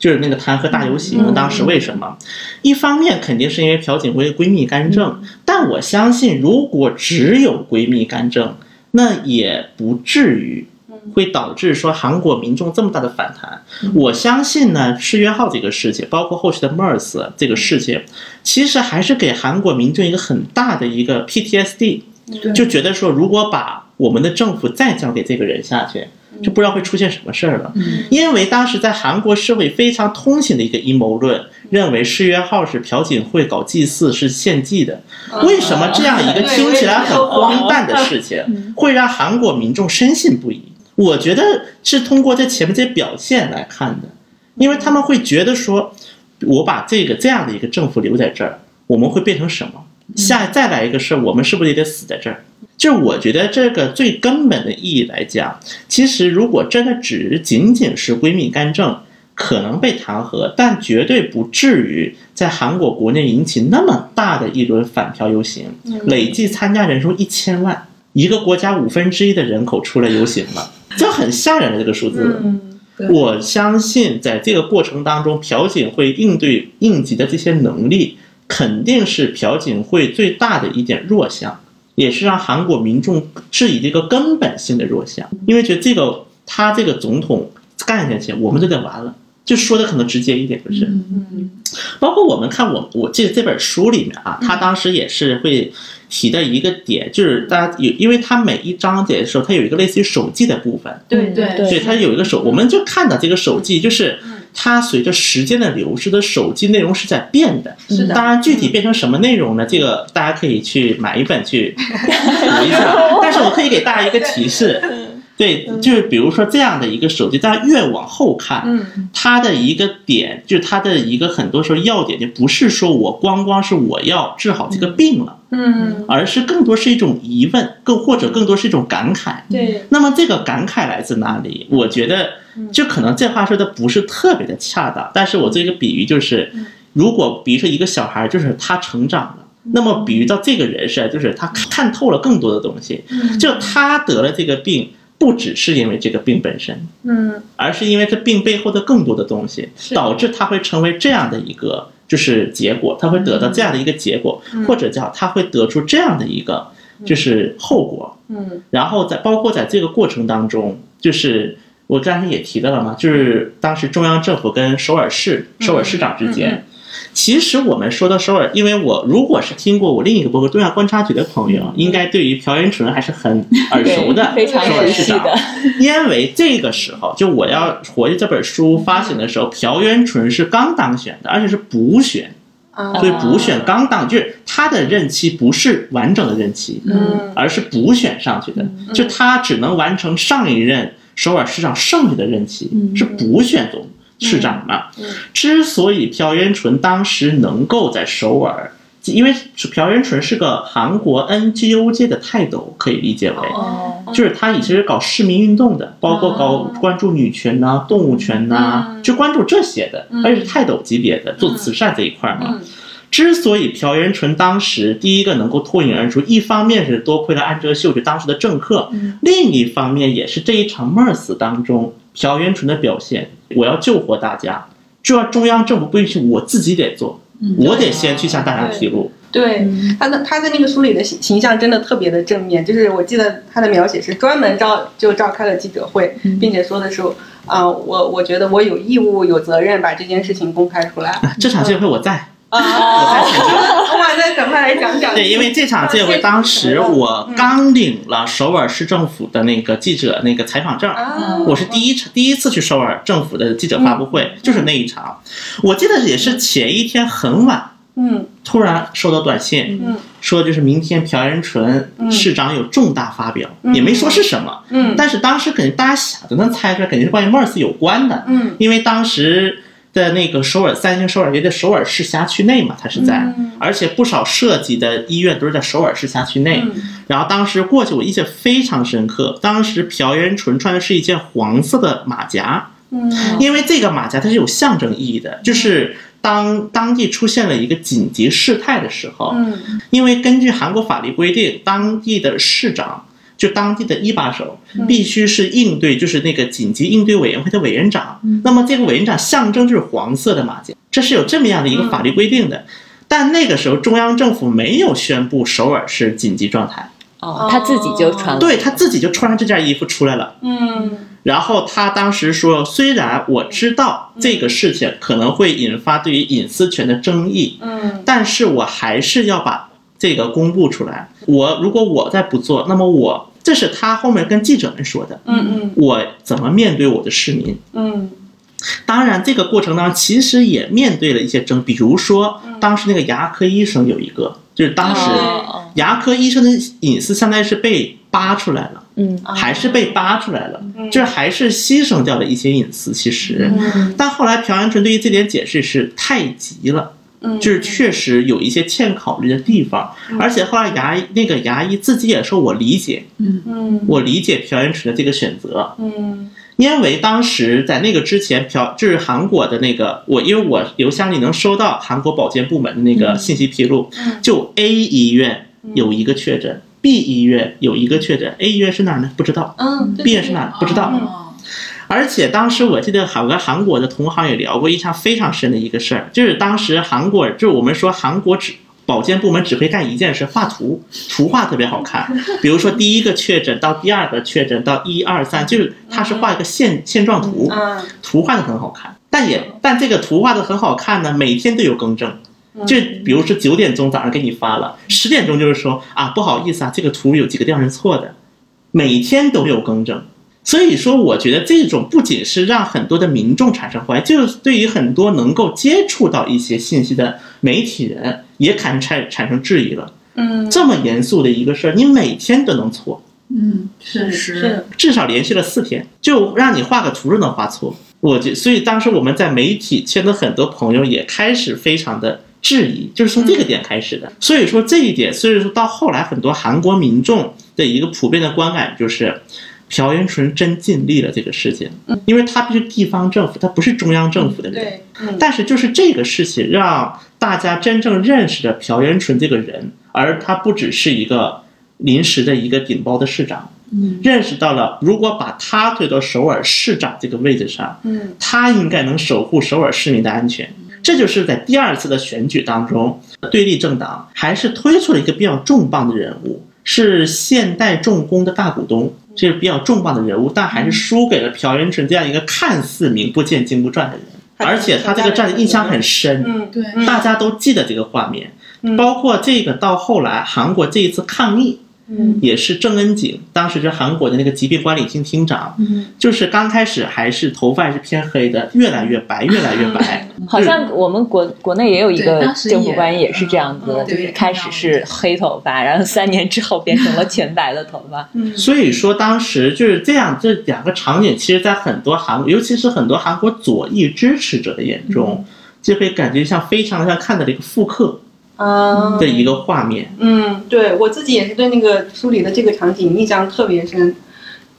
Speaker 4: 就是那个弹劾大游行，当时为什么？一方面肯定是因为朴槿惠闺蜜干政，但我相信如果只有闺蜜干政，那也不至于会导致说韩国民众这么大的反弹。我相信呢，世约号这个事情，包括后续的 MERS 这个事情，其实还是给韩国民众一个很大的一个 PTSD，就觉得说如果把我们的政府再交给这个人下去。就不知道会出现什么事儿了，因为当时在韩国社会非常通行的一个阴谋论，认为世约号是朴槿惠搞祭祀是献祭的。为什么这样一个听起来很荒诞的事情，会让韩国民众深信不疑？我觉得是通过这前面这些表现来看的，因为他们会觉得说，我把这个这样的一个政府留在这儿，我们会变成什么？下再来一个事儿，我们是不是也得死在这儿？就我觉得这个最根本的意义来讲，其实如果真的只仅仅是闺蜜干政，可能被弹劾，但绝对不至于在韩国国内引起那么大的一轮反朴游行，累计参加人数一千万，一个国家五分之一的人口出来游行了，这很吓人的这个数字。我相信在这个过程当中，朴槿惠应对应急的这些能力，肯定是朴槿惠最大的一点弱项。也是让韩国民众质疑的一个根本性的弱项，因为觉得这个他这个总统干下去，我们就得完了。就说的可能直接一点，就是，包括我们看我，我记得这本书里面啊，他当时也是会提的一个点，就是大家有，因为他每一章节的时候，他有一个类似于手记的部分，
Speaker 2: 对对
Speaker 4: 对，他有一个手，我们就看到这个手记，就是它随着时间的流逝的手机内容是在变的，
Speaker 2: 是的。
Speaker 4: 当然，具体变成什么内容呢？这个大家可以去买一本去 *laughs* 读一下，*laughs* 但是我可以给大家一个提示。对，就是比如说这样的一个手机，大家越往后看，
Speaker 2: 嗯，
Speaker 4: 它的一个点，就是它的一个很多时候要点，就不是说我光光是我要治好这个病了，
Speaker 2: 嗯，
Speaker 4: 而是更多是一种疑问，更或者更多是一种感慨。
Speaker 2: 对，
Speaker 4: 那么这个感慨来自哪里？我觉得，就可能这话说的不是特别的恰当，但是我做一个比喻就是，如果比如说一个小孩，就是他成长了，那么比喻到这个人是，就是他看透了更多的东西，就他得了这个病。不只是因为这个病本身，
Speaker 2: 嗯，
Speaker 4: 而是因为这病背后的更多的东西，导致他会成为这样的一个就是结果，他会得到这样的一个结果，或者叫他会得出这样的一个就是后果，
Speaker 2: 嗯，
Speaker 4: 然后在包括在这个过程当中，就是我刚才也提到了嘛，就是当时中央政府跟首尔市首尔市长之间，其实我们说到首尔，因为我如果是听过我另一个博客《东亚观察局》的朋友，应该对于朴元淳还是很 *laughs* 耳熟的，
Speaker 1: 非常
Speaker 4: 首尔市长
Speaker 1: 熟悉的。*laughs*
Speaker 4: 因为这个时候，就我要回忆这本书发行的时候，朴元淳是刚当选的，而且是补选，
Speaker 3: 啊。
Speaker 4: 所以补选刚当，就是他的任期不是完整的任期，
Speaker 3: 嗯。
Speaker 4: 而是补选上去的，就他只能完成上一任首尔市长剩下的任期，是补选总市长嘛。之所以朴元淳当时能够在首尔，因为朴元淳是个韩国 NGO 界的泰斗，可以理解为。
Speaker 2: 哦。
Speaker 4: 就是他以前是搞市民运动的，包括搞关注女权呐、动物权呐、就关注这些的，而且是泰斗级别的，做慈善这一块嘛。之所以朴元淳当时第一个能够脱颖而出，一方面是多亏了安哲秀，是当时的政客；另一方面也是这一场 MERS 当中朴元淳的表现。我要救活大家，这要中央政府不允许，我自己得做，我得先去向大家披露。
Speaker 3: 对他的他在那个书里的形形象真的特别的正面，就是我记得他的描写是专门召就召开了记者会，并且说的是啊、我我觉得我有义务有责任把这件事情公开出来。
Speaker 4: 这场记者会我在，
Speaker 3: 啊，哇，*laughs* 那赶快来讲讲。
Speaker 4: 对，因为这场记者会当时我刚领了首尔市政府的那个记者那个采访证，
Speaker 3: 啊，
Speaker 4: 我是第一场第一次去首尔政府的记者发布会，就是那一场。我记得也是前一天很晚，
Speaker 3: 嗯。
Speaker 4: 突然收到短信，
Speaker 3: 嗯。
Speaker 4: 说就是明天朴元淳市长有重大发表，也没说是什么。
Speaker 3: 嗯。
Speaker 4: 但是当时肯定大家想都能猜出来，肯定是关于 MERS 有关的，
Speaker 3: 嗯。
Speaker 4: 因为当时的那个首尔三星首尔也在首尔市辖区内嘛，它是在，
Speaker 3: 嗯。
Speaker 4: 而且不少涉及的医院都是在首尔市辖区内。
Speaker 3: 嗯。
Speaker 4: 然后当时过去我印象非常深刻，当时朴元淳穿的是一件黄色的马甲，
Speaker 3: 嗯。
Speaker 4: 因为这个马甲它是有象征意义的，就是当当地出现了一个紧急事态的时候，
Speaker 3: 嗯。
Speaker 4: 因为根据韩国法律规定，当地的市长就当地的一把手
Speaker 3: 嗯
Speaker 4: 必须是应对，就是那个紧急应对委员会的委员长。那么这个委员长象征就是黄色的马甲，这是有这么样的一个法律规定的。但那个时候中央政府没有宣布首尔是紧急状态，
Speaker 1: 哦，他自己就穿了。
Speaker 4: 对他自己就穿上这件衣服出来了。
Speaker 3: 嗯
Speaker 4: 然后他当时说，虽然我知道这个事情可能会引发对于隐私权的争议，
Speaker 3: 嗯
Speaker 4: 但是我还是要把这个公布出来。我如果我再不做，那么我这是他后面跟记者们说的，
Speaker 3: 嗯嗯。
Speaker 4: 我怎么面对我的市民？
Speaker 3: 嗯。
Speaker 4: 当然，这个过程当中其实也面对了一些争，比如说当时那个牙科医生有一个，就是当时
Speaker 1: 哦。
Speaker 4: 牙科医生的隐私相当于是被扒出来了。
Speaker 1: 嗯。
Speaker 4: 还是被扒出来了，就是还是牺牲掉了一些隐私。其实，
Speaker 3: 嗯。
Speaker 4: 但后来朴元淳对于这点解释是太急了，
Speaker 3: 嗯，
Speaker 4: 就是确实有一些欠考虑的地方。而且后来牙医那个牙医自己也说，我理解，
Speaker 3: 嗯
Speaker 4: 我理解朴元淳的这个选择，
Speaker 3: 嗯
Speaker 4: 因为当时在那个之前，朴就是韩国的那个我，因为我邮箱里能收到韩国保健部门的那个信息披露，嗯就 A 医院有一个确诊。B 医院有一个确诊，A 医院是哪儿呢？不知道。
Speaker 3: 嗯
Speaker 4: B 院是哪儿？不知道。
Speaker 2: 哦
Speaker 4: 而且当时我记得好跟韩国的同行也聊过印象非常深的一个事儿，就是当时韩国就是我们说韩国只保健部门只会干一件事，画图，图画特别好看。*laughs* 比如说第一个确诊到第二个确诊到一二三，就是他是画一个现现状图，
Speaker 3: 嗯
Speaker 4: 图画的很好看。但也但这个图画的很好看呢，每天都有更正。就比如说九点钟早上给你发了，十点钟就是说啊不好意思啊，这个图有几个地方是错的，每天都有更正。所以说，我觉得这种不仅是让很多的民众产生怀疑，就是对于很多能够接触到一些信息的媒体人也产产产生质疑了。
Speaker 3: 嗯，
Speaker 4: 这么严肃的一个事儿，你每天都能错，
Speaker 2: 嗯，确
Speaker 3: 是
Speaker 2: 实，
Speaker 4: 至少连续了四天，就让你画个图都能画错。我觉，所以当时我们在媒体圈的很多朋友也开始非常的质疑，就是从这个点开始的。所以说这一点，所以说到后来很多韩国民众的一个普遍的观感就是，朴元淳真尽力了这个事情，因为他必须地方政府，他不是中央政府的人。但是就是这个事情让大家真正认识了朴元淳这个人，而他不只是一个临时的一个顶包的市长，
Speaker 2: 嗯，
Speaker 4: 认识到了如果把他推到首尔市长这个位置上，
Speaker 3: 嗯。
Speaker 4: 他应该能守护首尔市民的安全。这就是在第二次的选举当中，对立政党还是推出了一个比较重磅的人物，是现代重工的大股东，这是比较重磅的人物，但还是输给了朴元淳这样一个看似名不见经不传的人。而且他这个战役印象很深，
Speaker 3: 嗯，
Speaker 2: 对，
Speaker 4: 大家都记得这个画面，
Speaker 3: 嗯。
Speaker 4: 包括这个到后来韩国这一次抗议，
Speaker 3: 嗯。
Speaker 4: 也是郑恩景，当时是韩国的那个疾病管理厅厅长，
Speaker 2: 嗯，
Speaker 4: 就是刚开始还是头发是偏黑的，越来越白，越来越白，*laughs*
Speaker 1: 好像我们国国内也有一个政府官员也是这样子就是开始是黑头发，然后三年之后变成了全白的头发。*laughs*
Speaker 3: 嗯。
Speaker 4: 所以说当时就是这样，这两个场景，其实在很多韩，尤其是很多韩国左翼支持者的眼中，就会感觉像非常像看到了一个复刻
Speaker 3: 啊。
Speaker 4: 的一个画面。
Speaker 3: 嗯，对我自己也是对那个书里的这个场景印象特别深。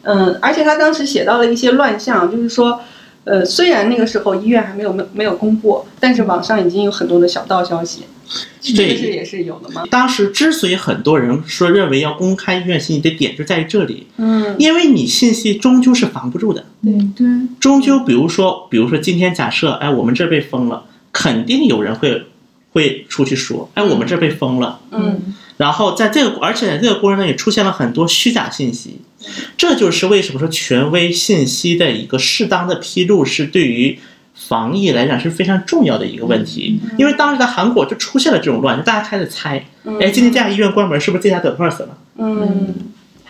Speaker 3: 嗯，而且他当时写到了一些乱象，就是说，呃，虽然那个时候医院还没有没没有公布，但是网上已经有很多的小道消息，这个是，也是有的嘛。
Speaker 4: 当时之所以很多人说认为要公开医院信息的点就在于这里，
Speaker 3: 嗯，
Speaker 4: 因为你信息终究是防不住的，
Speaker 2: 对对，
Speaker 4: 终究比如说，比如说今天假设，哎，我们这儿被封了，肯定有人会会出去说，哎，我们这被封了。
Speaker 3: 嗯
Speaker 4: 然后在这个，而且在这个过程中也出现了很多虚假信息，这就是为什么说权威信息的一个适当的披露是对于防疫来讲是非常重要的一个问题。因为当时在韩国就出现了这种乱，就大家开始猜，哎，今天这家医院关门，是不是这家得 MERS 了？
Speaker 3: 嗯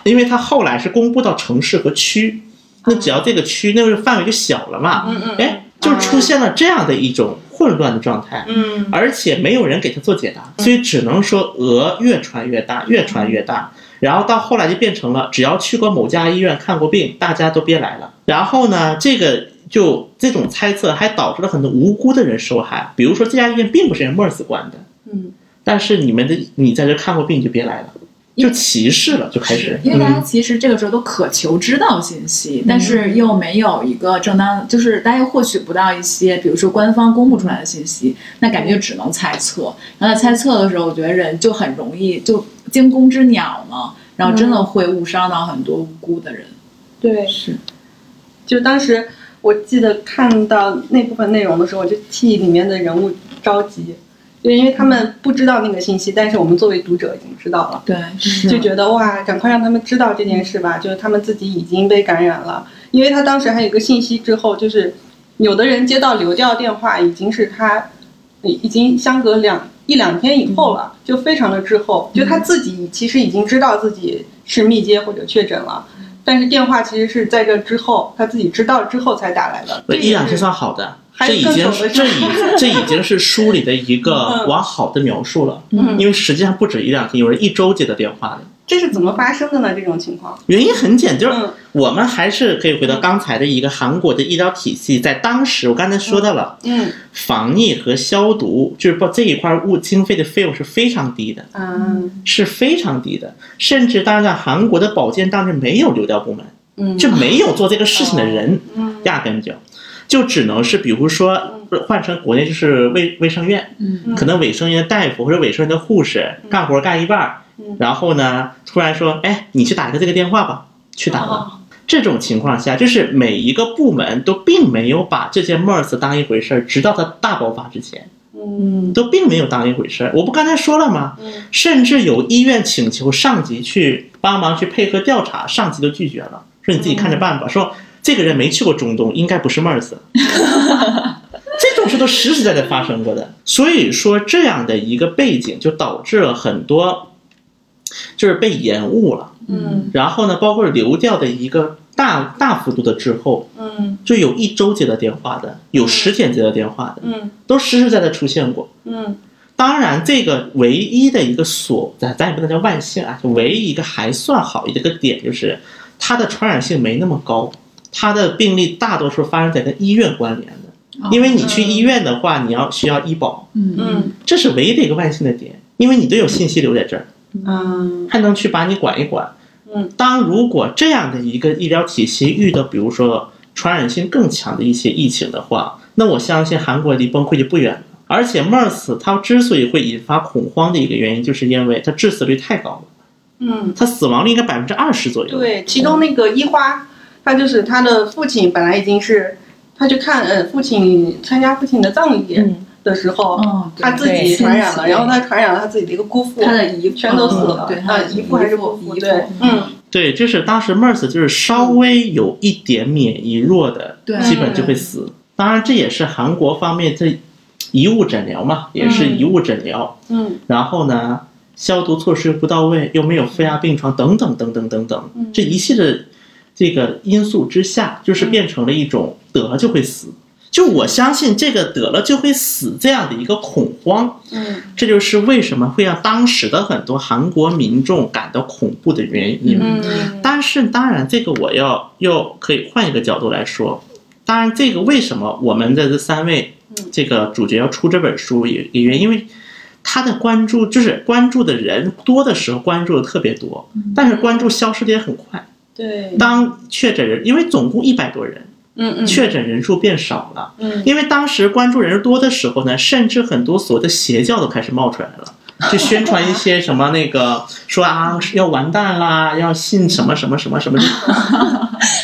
Speaker 4: 因为他后来是公布到城市和区，那只要这个区那个范围就小了嘛，
Speaker 3: 嗯嗯
Speaker 4: 哎，就出现了这样的一种混乱的状态。
Speaker 3: 嗯
Speaker 4: 而且没有人给他做解答，所以只能说鹅越传越大，越传越大。然后到后来就变成了，只要去过某家医院看过病，大家都别来了。然后呢，这个就这种猜测还导致了很多无辜的人受害。比如说这家医院并不是人 MERS 关的，
Speaker 3: 嗯
Speaker 4: 但是你们的你在这看过病你就别来了，就歧视了，就开始。
Speaker 2: 因为大家
Speaker 4: 嗯
Speaker 2: 其实这个时候都渴求知道信息，但是又没有一个正当，就是大家又获取不到一些，比如说官方公布出来的信息，那感觉就只能猜测。然后在猜测的时候，我觉得人就很容易就惊弓之鸟嘛，然后真的会误伤到很多无辜的人。
Speaker 3: 对，
Speaker 2: 是，
Speaker 3: 就当时我记得看到那部分内容的时候，我就替里面的人物着急，就因为他们不知道那个信息，但是我们作为读者已经知道了。
Speaker 2: 对，是
Speaker 3: 就觉得哇，赶快让他们知道这件事吧，就是他们自己已经被感染了。因为他当时还有一个信息之后，就是有的人接到流调电话，已经是他已已经相隔两一两天以后了，就非常的滞后。就他自己其实已经知道自己是密接或者确诊了，但是电话其实是在这之后，他自己知道之后才打来的。
Speaker 4: 不
Speaker 3: 这也是
Speaker 4: 依然是算好的，
Speaker 3: 还
Speaker 4: 这已经
Speaker 3: 更懂得
Speaker 4: 这已 *laughs* 这已经是书里的一个
Speaker 3: 嗯。
Speaker 4: 往好的描述了，
Speaker 3: 嗯。
Speaker 4: 因为实际上不止一两天，有人一周接到电话的。
Speaker 3: 这是怎么发生的呢？这种情况？
Speaker 4: 原因很简单，就是
Speaker 3: 嗯。
Speaker 4: 我们还是可以回到刚才的一个韩国的医疗体系，在当时我刚才说到了，
Speaker 3: 嗯。
Speaker 4: 防疫和消毒就是把这一块物经费的费用是非常低的，
Speaker 3: 嗯
Speaker 4: 是非常低的，甚至当然在韩国的保健当中没有流调部门，
Speaker 3: 嗯。
Speaker 4: 就没有做这个事情的人，
Speaker 3: 嗯。
Speaker 4: 压根就。就只能是，比如说换成国内就是卫卫生院，
Speaker 2: 嗯
Speaker 4: 可能卫生院的大夫或者卫生院的护士干活干一半，
Speaker 3: 嗯
Speaker 4: 然后呢，突然说，哎，你去打一个这个电话吧，去打了。
Speaker 3: 哦
Speaker 4: 这种情况下，就是每一个部门都并没有把这件 MERS 当一回事儿，直到它大爆发之前，
Speaker 3: 嗯
Speaker 4: 都并没有当一回事儿。我不刚才说了吗？
Speaker 3: 嗯
Speaker 4: 甚至有医院请求上级去帮忙去配合调查，上级都拒绝了，说你自己看着办吧。说这个人没去过中东，应该不是 MERS。*laughs* 这种事都实实在在发生过的，所以说这样的一个背景就导致了很多，就是被延误了。
Speaker 3: 嗯。
Speaker 4: 然后呢，包括流调的一个大大幅度的滞后，
Speaker 3: 嗯。
Speaker 4: 就有一周接到电话的，有十天接到电话的，
Speaker 3: 嗯。
Speaker 4: 都实实在在出现过。
Speaker 3: 嗯。
Speaker 4: 当然，这个唯一的一个所，咱咱也不能叫万幸啊，就唯一一个还算好一个点就是，它的传染性没那么高，它的病例大多数发生在跟医院关联的，因为你去医院的话，你要需要医保，
Speaker 2: 嗯。
Speaker 3: 嗯。
Speaker 4: 这是唯一的一个万幸的点，因为你都有信息留在这儿，
Speaker 3: 嗯。
Speaker 4: 还能去把你管一管。
Speaker 3: 嗯，
Speaker 4: 当如果这样的一个医疗体系遇到比如说传染性更强的一些疫情的话，那我相信韩国离崩溃就不远了。而且 MERS 它之所以会引发恐慌的一个原因，就是因为它致死率太高了，
Speaker 3: 嗯，
Speaker 4: 它死亡率应该百分之二十左右。
Speaker 3: 对，其中那个一花，他就是他的父亲本来已经是，他去看呃父亲参加父亲的葬礼
Speaker 1: 嗯。
Speaker 3: 的时候，
Speaker 2: 哦，
Speaker 3: 他自己传染了，然后他传染了他自己的一个姑父，
Speaker 2: 他的姨父
Speaker 3: 全都死了，
Speaker 2: 对，
Speaker 3: 啊
Speaker 2: 他的
Speaker 3: 姨父还是姑父，
Speaker 2: 姨
Speaker 3: 对，嗯。
Speaker 4: 对，就是当时 MERS 就是稍微有一点免疫弱的，
Speaker 2: 对。
Speaker 4: 基本就会死。当然这也是韩国方面这遗物诊疗嘛，也是遗物诊疗。
Speaker 3: 嗯。
Speaker 4: 然后呢，消毒措施又不到位，又没有负压病床，等等等等等等，这一系列这个因素之下，就是变成了一种得了就会死。就我相信这个得了就会死这样的一个恐慌，
Speaker 3: 嗯
Speaker 4: 这就是为什么会让当时的很多韩国民众感到恐怖的原因。
Speaker 3: 嗯
Speaker 4: 但是当然，这个我要又可以换一个角度来说，当然这个为什么我们的这三位这个主角要出这本书也也原因，因为他的关注就是关注的人多的时候关注的特别多，但是关注消失的也很快。
Speaker 3: 对，
Speaker 4: 当确诊人，因为总共一百多人，
Speaker 3: 嗯嗯。
Speaker 4: 确诊人数变少了，
Speaker 3: 嗯。
Speaker 4: 因为当时关注人数多的时候呢，甚至很多所谓的邪教都开始冒出来了。就宣传一些什么那个说啊要完蛋啦，要信什么什么什么什么，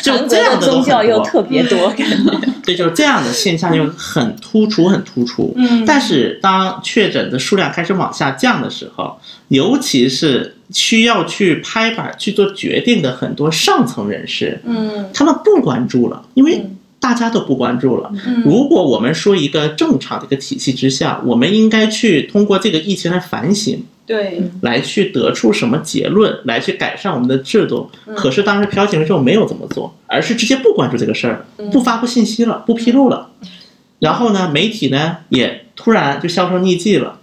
Speaker 4: 就 *laughs* 这样的
Speaker 1: 宗教。又特别多，感觉。
Speaker 4: 对，就是这样的现象就很突出，很突出。
Speaker 3: 嗯。
Speaker 4: 但是当确诊的数量开始往下降的时候，尤其是需要去拍板去做决定的很多上层人士，
Speaker 3: 嗯。
Speaker 4: 他们不关注了，因为大家都不关注了。
Speaker 3: 嗯
Speaker 4: 如果我们说一个正常的一个体系之下，我们应该去通过这个疫情来反省，
Speaker 3: 对，
Speaker 4: 来去得出什么结论，来去改善我们的制度。可是当时朴槿惠政府没有这么做，而是直接不关注这个事儿，不发布信息了，不披露了。然后呢，媒体呢也突然就销声匿迹了。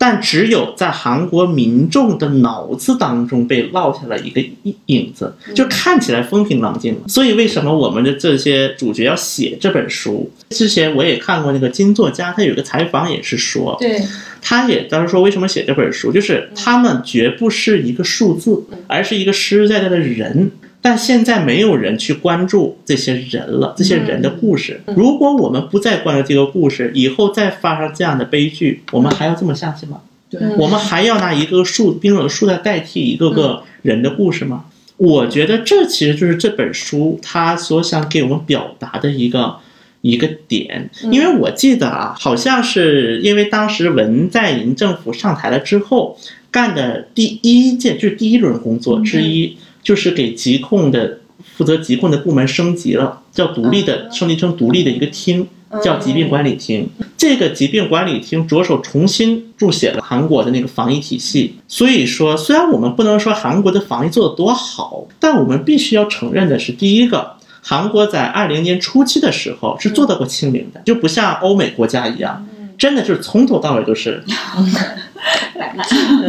Speaker 4: 但只有在韩国民众的脑子当中被落下了一个影影子，就看起来风平浪静了。所以为什么我们的这些主角要写这本书？之前我也看过那个金作家，他有一个采访也是说，
Speaker 3: 对，
Speaker 4: 他也当时说为什么写这本书，就是他们绝不是一个数字，而是一个实实在在的人。但现在没有人去关注这些人了，这些人的故事。如果我们不再关注这个故事，以后再发生这样的悲剧，我们还要这么下去吗？
Speaker 2: 对。
Speaker 4: 我们还要拿一个数冰冷的数来代替一个个人的故事吗？我觉得这其实就是这本书它所想给我们表达的一个一个点，因为我记得啊，好像是因为当时文在寅政府上台了之后干的第一件就是第一轮工作之一，就是给疾控的负责疾控的部门升级了，叫独立的升级成独立的一个厅，叫疾病管理厅。这个疾病管理厅着手重新注写了韩国的那个防疫体系。所以说，虽然我们不能说韩国的防疫做得多好，但我们必须要承认的是，第一个。韩国在二零年初期的时候是做到过清零的，就不像欧美国家一样，真的就是从头到尾都是 *laughs*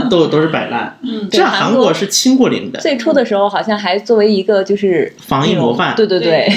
Speaker 4: 都都是摆烂。嗯这样韩国是清过零的，
Speaker 1: 最初的时候好像还作为一个就是
Speaker 4: 防疫模范。
Speaker 1: 对对对，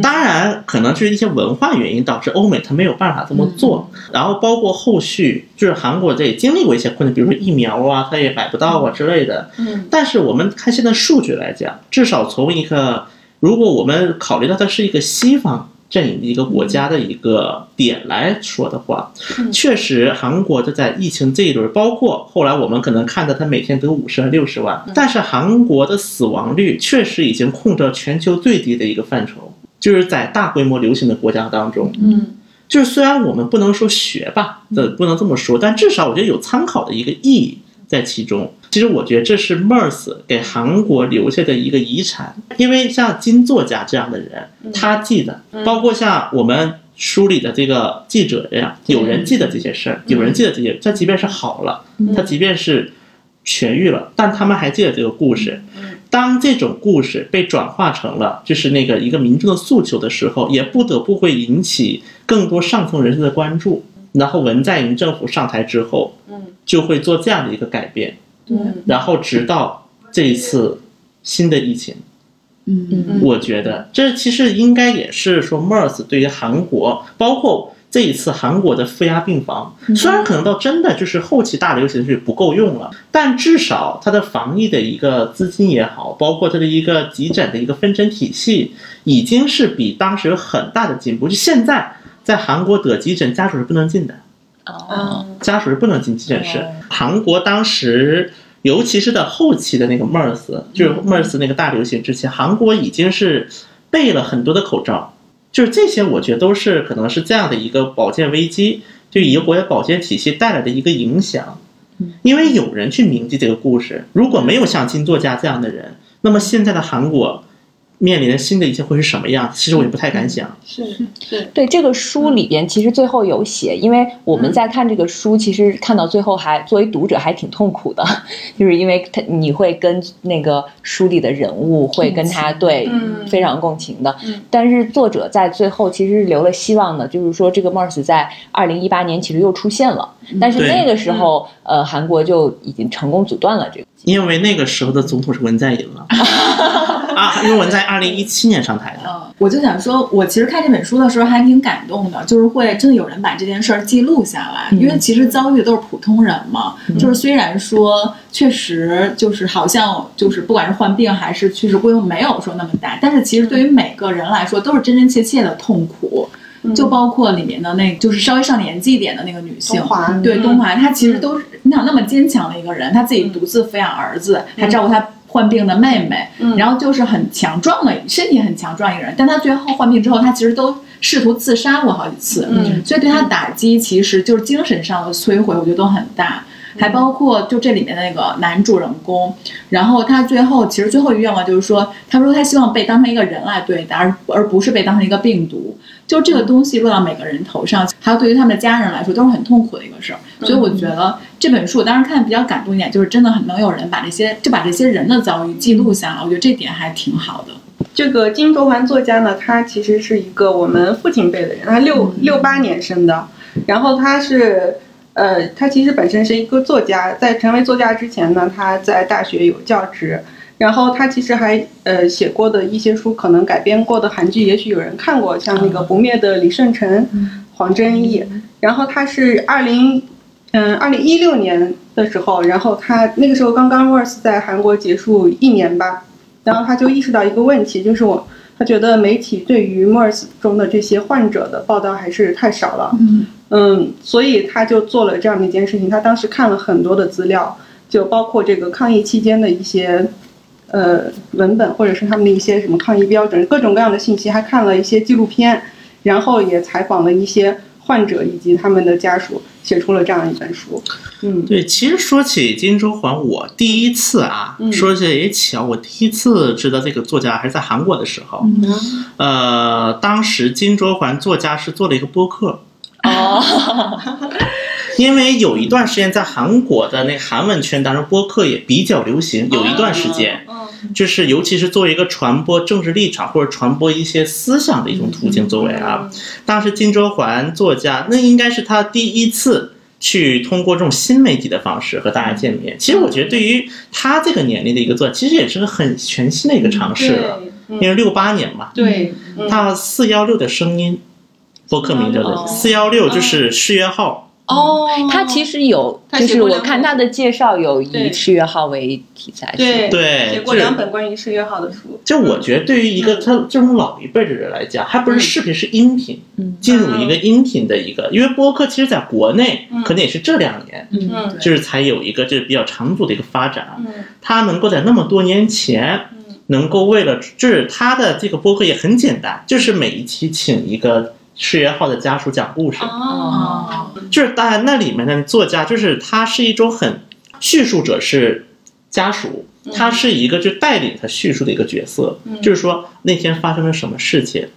Speaker 4: 当然，可能就是一些文化原因导致欧美它没有办法这么做。然后包括后续，就是韩国这也经历过一些困难，比如说疫苗啊，它也买不到啊之类的。
Speaker 3: 嗯。
Speaker 4: 但是我们看现在数据来讲，至少从一个，如果我们考虑到它是一个西方阵营的一个国家的一个点来说的话，确实韩国的在疫情这一轮，包括后来我们可能看到它每天得五十万、六十万，但是韩国的死亡率确实已经控制了全球最低的一个范畴。就是在大规模流行的国家当中，
Speaker 3: 嗯，
Speaker 4: 就是虽然我们不能说学吧，这不能这么说，但至少我觉得有参考的一个意义在其中。其实我觉得这是 MERS 给韩国留下的一个遗产，因为像金作家这样的人，他记得，包括像我们书里的这个记者这样，有人记得这些事儿，有人记得这些，他即便是好了，他即便是痊愈了，但他们还记得这个故事。当这种故事被转化成了就是那个一个民众的诉求的时候，也不得不会引起更多上层人士的关注。然后文在寅政府上台之后，
Speaker 3: 嗯，
Speaker 4: 就会做这样的一个改变。
Speaker 3: 对，
Speaker 4: 然后直到这一次新的疫情，
Speaker 2: 嗯。
Speaker 1: 嗯。
Speaker 4: 我觉得这其实应该也是说 MERS 对于韩国，包括这一次韩国的负压病房，虽然可能到真的就是后期大流行是不够用了，但至少它的防疫的一个资金也好，包括它的一个急诊的一个分诊体系，已经是比当时有很大的进步。就现在在韩国得急诊，家属是不能进的。
Speaker 1: 哦，
Speaker 4: 家属是不能进急诊室
Speaker 1: 哦。
Speaker 4: 韩国当时，尤其是在后期的那个 MERS，就是
Speaker 1: 嗯
Speaker 4: MERS 那个大流行之前，韩国已经是备了很多的口罩，就是这些，我觉得都是可能是这样的一个保健危机，就一个国家保健体系带来的一个影响。
Speaker 1: 嗯
Speaker 4: 因为有人去铭记这个故事，如果没有像金作家这样的人，那么现在的韩国面临的新的一切会是什么样？其实我也不太敢想。
Speaker 3: 是是，
Speaker 1: 对这个书里边，其实最后有写，因为我们在看这个书，其实看到最后还作为读者还挺痛苦的，*laughs* 就是因为他你会跟那个书里的人物会跟他对
Speaker 3: 嗯
Speaker 1: 非常共情的
Speaker 3: 嗯，
Speaker 1: 但是作者在最后其实是留了希望的，就是说这个 MERS 在二零一八年其实又出现了，但是那个时候呃韩国就已经成功阻断了这个。
Speaker 4: 因为那个时候的总统是文在寅了 *laughs* 啊，因为文在二零一七年上台的。
Speaker 2: 嗯，我就想说，我其实看这本书的时候还挺感动的，就是会真的有人把这件事儿记录下来，因为其实遭遇的都是普通人嘛。就是虽然说确实就是好像就是不管是患病还是去世规模没有说那么大，但是其实对于每个人来说都是真真切切的痛苦。就包括里面的那，就是稍微上年纪一点的那个女性，
Speaker 3: 东华
Speaker 2: 对东华，她其实都是你想那么坚强的一个人，她自己独自抚养儿子，还照顾她患病的妹妹，然后就是很强壮的身体很强壮一个人，但她最后患病之后，她其实都试图自杀过好几次，
Speaker 3: 嗯。
Speaker 2: 所以对她打击其实就是精神上的摧毁，我觉得都很大。还包括就这里面的那个男主人公，然后他最后其实最后一个愿望就是说，他说他希望被当成一个人来对待，而而不是被当成一个病毒。就这个东西落到每个人头上，还有对于他们的家人来说，都是很痛苦的一个事儿。所以我觉得这本书，我当时看比较感动一点，就是真的很能有人把这些就把这些人的遭遇记录下来，我觉得这点还挺好的。
Speaker 3: 这个金卓环作家呢，他其实是一个我们父亲辈的人，他六六八年生的，然后他是。呃，他其实本身是一个作家，在成为作家之前呢，他在大学有教职，然后他其实还呃写过的一些书，可能改编过的韩剧，也许有人看过，像那个《不灭的李舜臣》、黄真义，然后他是二零嗯二零一六年的时候，然后他那个时候刚刚 MERS 在韩国结束一年吧，然后他就意识到一个问题，就是我他觉得媒体对于 MERS 中的这些患者的报道还是太少了。
Speaker 2: 嗯
Speaker 3: 嗯，所以他就做了这样的一件事情。他当时看了很多的资料，就包括这个抗疫期间的一些呃文本，或者是他们的一些什么抗疫标准，各种各样的信息，还看了一些纪录片，然后也采访了一些患者以及他们的家属，写出了这样一本书。嗯
Speaker 4: 对，其实说起金周桓，我第一次啊，
Speaker 3: 嗯
Speaker 4: 说起来也巧，我第一次知道这个作家还是在韩国的时候。呃，当时金周桓作家是做了一个播客，
Speaker 1: 哦，*laughs*
Speaker 4: 因为有一段时间在韩国的那韩文圈当中，播客也比较流行，有一段时间。就是尤其是作为一个传播政治立场或者传播一些思想的一种途径，作为啊，当时金周桓作家，那应该是他第一次去通过这种新媒体的方式和大家见面。其实我觉得对于他这个年龄的一个作，其实也是个很全新的一个尝试了，
Speaker 3: 对，
Speaker 4: 因为六八年嘛，
Speaker 3: 对，嗯
Speaker 4: 他四幺六的声音。播客名叫做
Speaker 1: 哦。
Speaker 4: 四幺六，就是世约号，
Speaker 3: 哦，
Speaker 1: 他其实有，就是我看他的介绍有以
Speaker 3: 对。
Speaker 1: 世越号为题材，
Speaker 3: 对
Speaker 4: 对
Speaker 3: 写过两本关于世约号的书。
Speaker 4: 就我觉得，对于一个他这种老一辈的人来讲，还不是视频，是音频，
Speaker 1: 嗯。
Speaker 4: 进入一个音频的一个，因为播客其实在国内可能也是这两年，
Speaker 2: 嗯，
Speaker 4: 就是才有一个就是比较长足的一个发展。
Speaker 3: 嗯。
Speaker 4: 他能够在那么多年前，能够为了就是他的这个播客也很简单，就是每一期请一个世约号的家属讲故事，
Speaker 3: 哦，
Speaker 4: 就是当然那里面的作家，就是他是一种很叙述者是家属，他是一个就带领他叙述的一个角色，就是说那天发生了什么事情，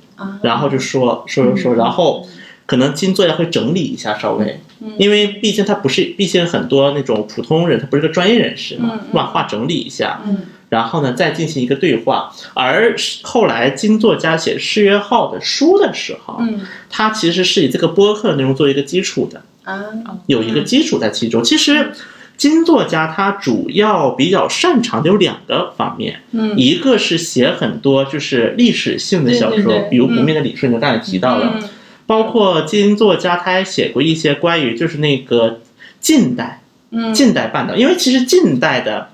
Speaker 4: 然后就说说说说，然后可能金作家会整理一下稍微，因为毕竟他不是，毕竟很多那种普通人，他不是个专业人士嘛，把话整理一下，然后呢再进行一个对话。而后来金作家写《誓约号》的书的时候，
Speaker 3: 嗯。
Speaker 4: 他其实是以这个播客的内容做一个基础的，
Speaker 3: 啊，
Speaker 4: 有一个基础在其中。其实金作家他主要比较擅长的有两个方面，
Speaker 3: 嗯。
Speaker 4: 一个是写很多就是历史性的小说，
Speaker 3: 对对对。
Speaker 4: 比如《不灭的李顺》，就刚才提到了，
Speaker 3: 嗯
Speaker 4: 包括金作家他还写过一些关于就是那个近代
Speaker 3: 嗯。
Speaker 4: 近代半岛，因为其实近代的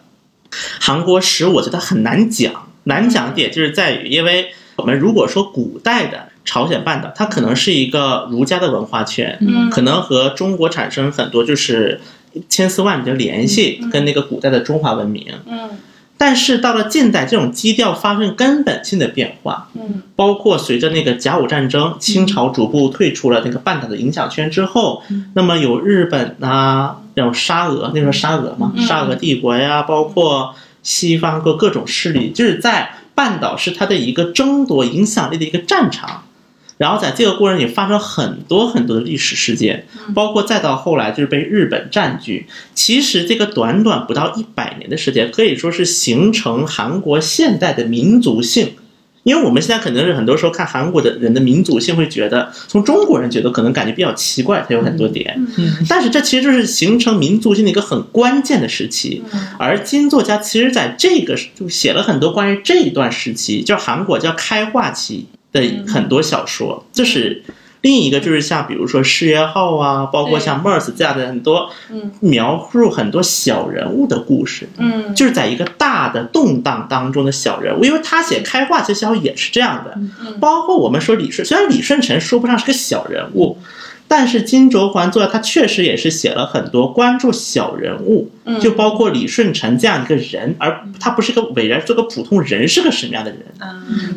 Speaker 4: 韩国史，我觉得很难讲。难讲点就是在于，因为我们如果说古代的朝鲜半岛，它可能是一个儒家的文化圈，
Speaker 3: 嗯
Speaker 4: 可能和中国产生很多就是千丝万缕的联系，跟那个古代的中华文明。
Speaker 3: 嗯
Speaker 4: 但是到了近代，这种基调发生根本性的变化，
Speaker 3: 嗯。
Speaker 4: 包括随着那个甲午战争，清朝逐步退出了那个半岛的影响圈之后，那么有日本啊，有沙俄，那时候沙俄嘛，沙俄帝国呀，包括西方各各种势力，就是在半岛是它的一个争夺影响力的一个战场。然后在这个过程里发生很多很多的历史事件，包括再到后来就是被日本占据。其实这个短短不到一百年的时间，可以说是形成韩国现代的民族性。因为我们现在可能是很多时候看韩国的人的民族性，会觉得从中国人觉得可能感觉比较奇怪，它有很多点。但是这其实就是形成民族性的一个很关键的时期。而金作家其实在这个就写了很多关于这一段时期，叫韩国叫开化期。的很多小说，这是另一个，就是像比如说《失业号》啊，包括像《MERS》这样的很多，描述很多小人物的故事，
Speaker 2: 嗯，
Speaker 4: 就是在一个大的动荡当中的小人物，因为他写开化这小也是这样的，包括我们说李顺，虽然李舜臣说不上是个小人物。但是金卓桓作他确实也是写了很多关注小人物，就包括李舜臣这样一个人，而他不是个伟人，这个普通人是个什么样的人？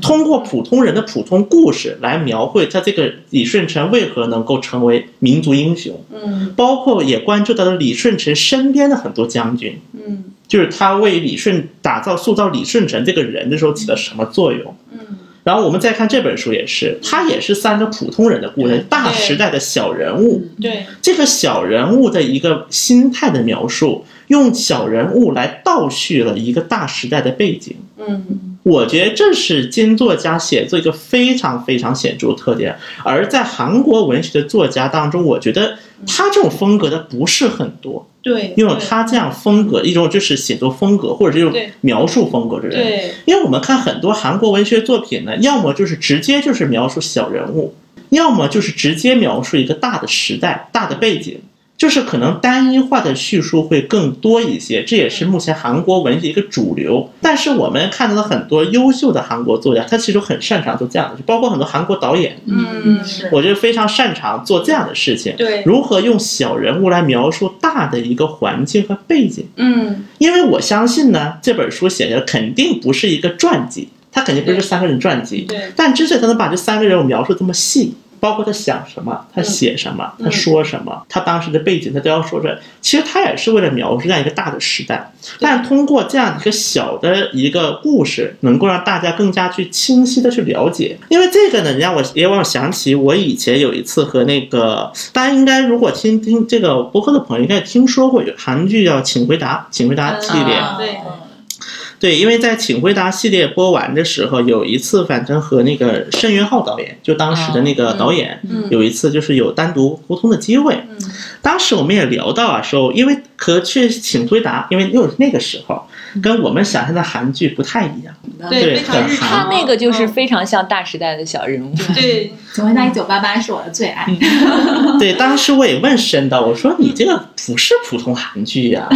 Speaker 4: 通过普通人的普通故事来描绘他这个李舜臣为何能够成为民族英雄。
Speaker 2: 嗯，
Speaker 4: 包括也关注到了李舜臣身边的很多将军。
Speaker 2: 嗯，
Speaker 4: 就是他为李舜打造、塑造李舜臣这个人的时候起了什么作用？
Speaker 2: 嗯。
Speaker 4: 然后我们再看这本书，也是，它也是三个普通人的故事，大时代的小人物。
Speaker 2: 对
Speaker 4: 这个小人物的一个心态的描述，用小人物来倒叙了一个大时代的背景。
Speaker 2: 嗯，
Speaker 4: 我觉得这是金作家写作一个非常非常显著的特点。而在韩国文学的作家当中，我觉得他这种风格的不是很多。
Speaker 2: 对，
Speaker 4: 拥有他这样风格，一种就是写作风格，或者这种描述风格的人。
Speaker 2: 对，
Speaker 4: 因为我们看很多韩国文学作品呢，要么就是直接就是描述小人物，要么就是直接描述一个大的时代、大的背景。就是可能单一化的叙述会更多一些，这也是目前韩国文学一个主流。但是我们看到了很多优秀的韩国作家，他其实很擅长做这样的，就包括很多韩国导演，
Speaker 2: 嗯，是
Speaker 4: 我觉得非常擅长做这样的事情。
Speaker 2: 对，
Speaker 4: 如何用小人物来描述大的一个环境和背景？
Speaker 2: 嗯，
Speaker 4: 因为我相信呢，这本书写的肯定不是一个传记，它肯定不是三个人传记。
Speaker 2: 对，
Speaker 4: 但之所以他能把这三个人物描述这么细。包括他想什么，他写什么，他说什么，他当时的背景，他都要说出来。其实他也是为了描述这样一个大的时代，但通过这样一个小的一个故事，能够让大家更加去清晰的去了解。因为这个呢，让我也让我想起我以前有一次和那个大家应该如果听听这个播客的朋友，应该听说过有韩剧叫《请回答》，请回答系列。
Speaker 2: 对。
Speaker 4: 对，因为在《请回答》系列播完的时候，有一次反正和那个申元浩导演，就当时的那个导演，有一次就是有单独沟通的机会。当时我们也聊到啊，说因为和去《请回答》，因为又是那个时候。跟我们想象的韩剧不太一样，
Speaker 2: 对，
Speaker 4: 很
Speaker 1: 他那个就是非常像大时代的小人物。
Speaker 2: 对，请回答一九八八是我的最爱。*laughs* *laughs*
Speaker 4: 对，当时我也问申导，我说你这个不是普通韩剧呀？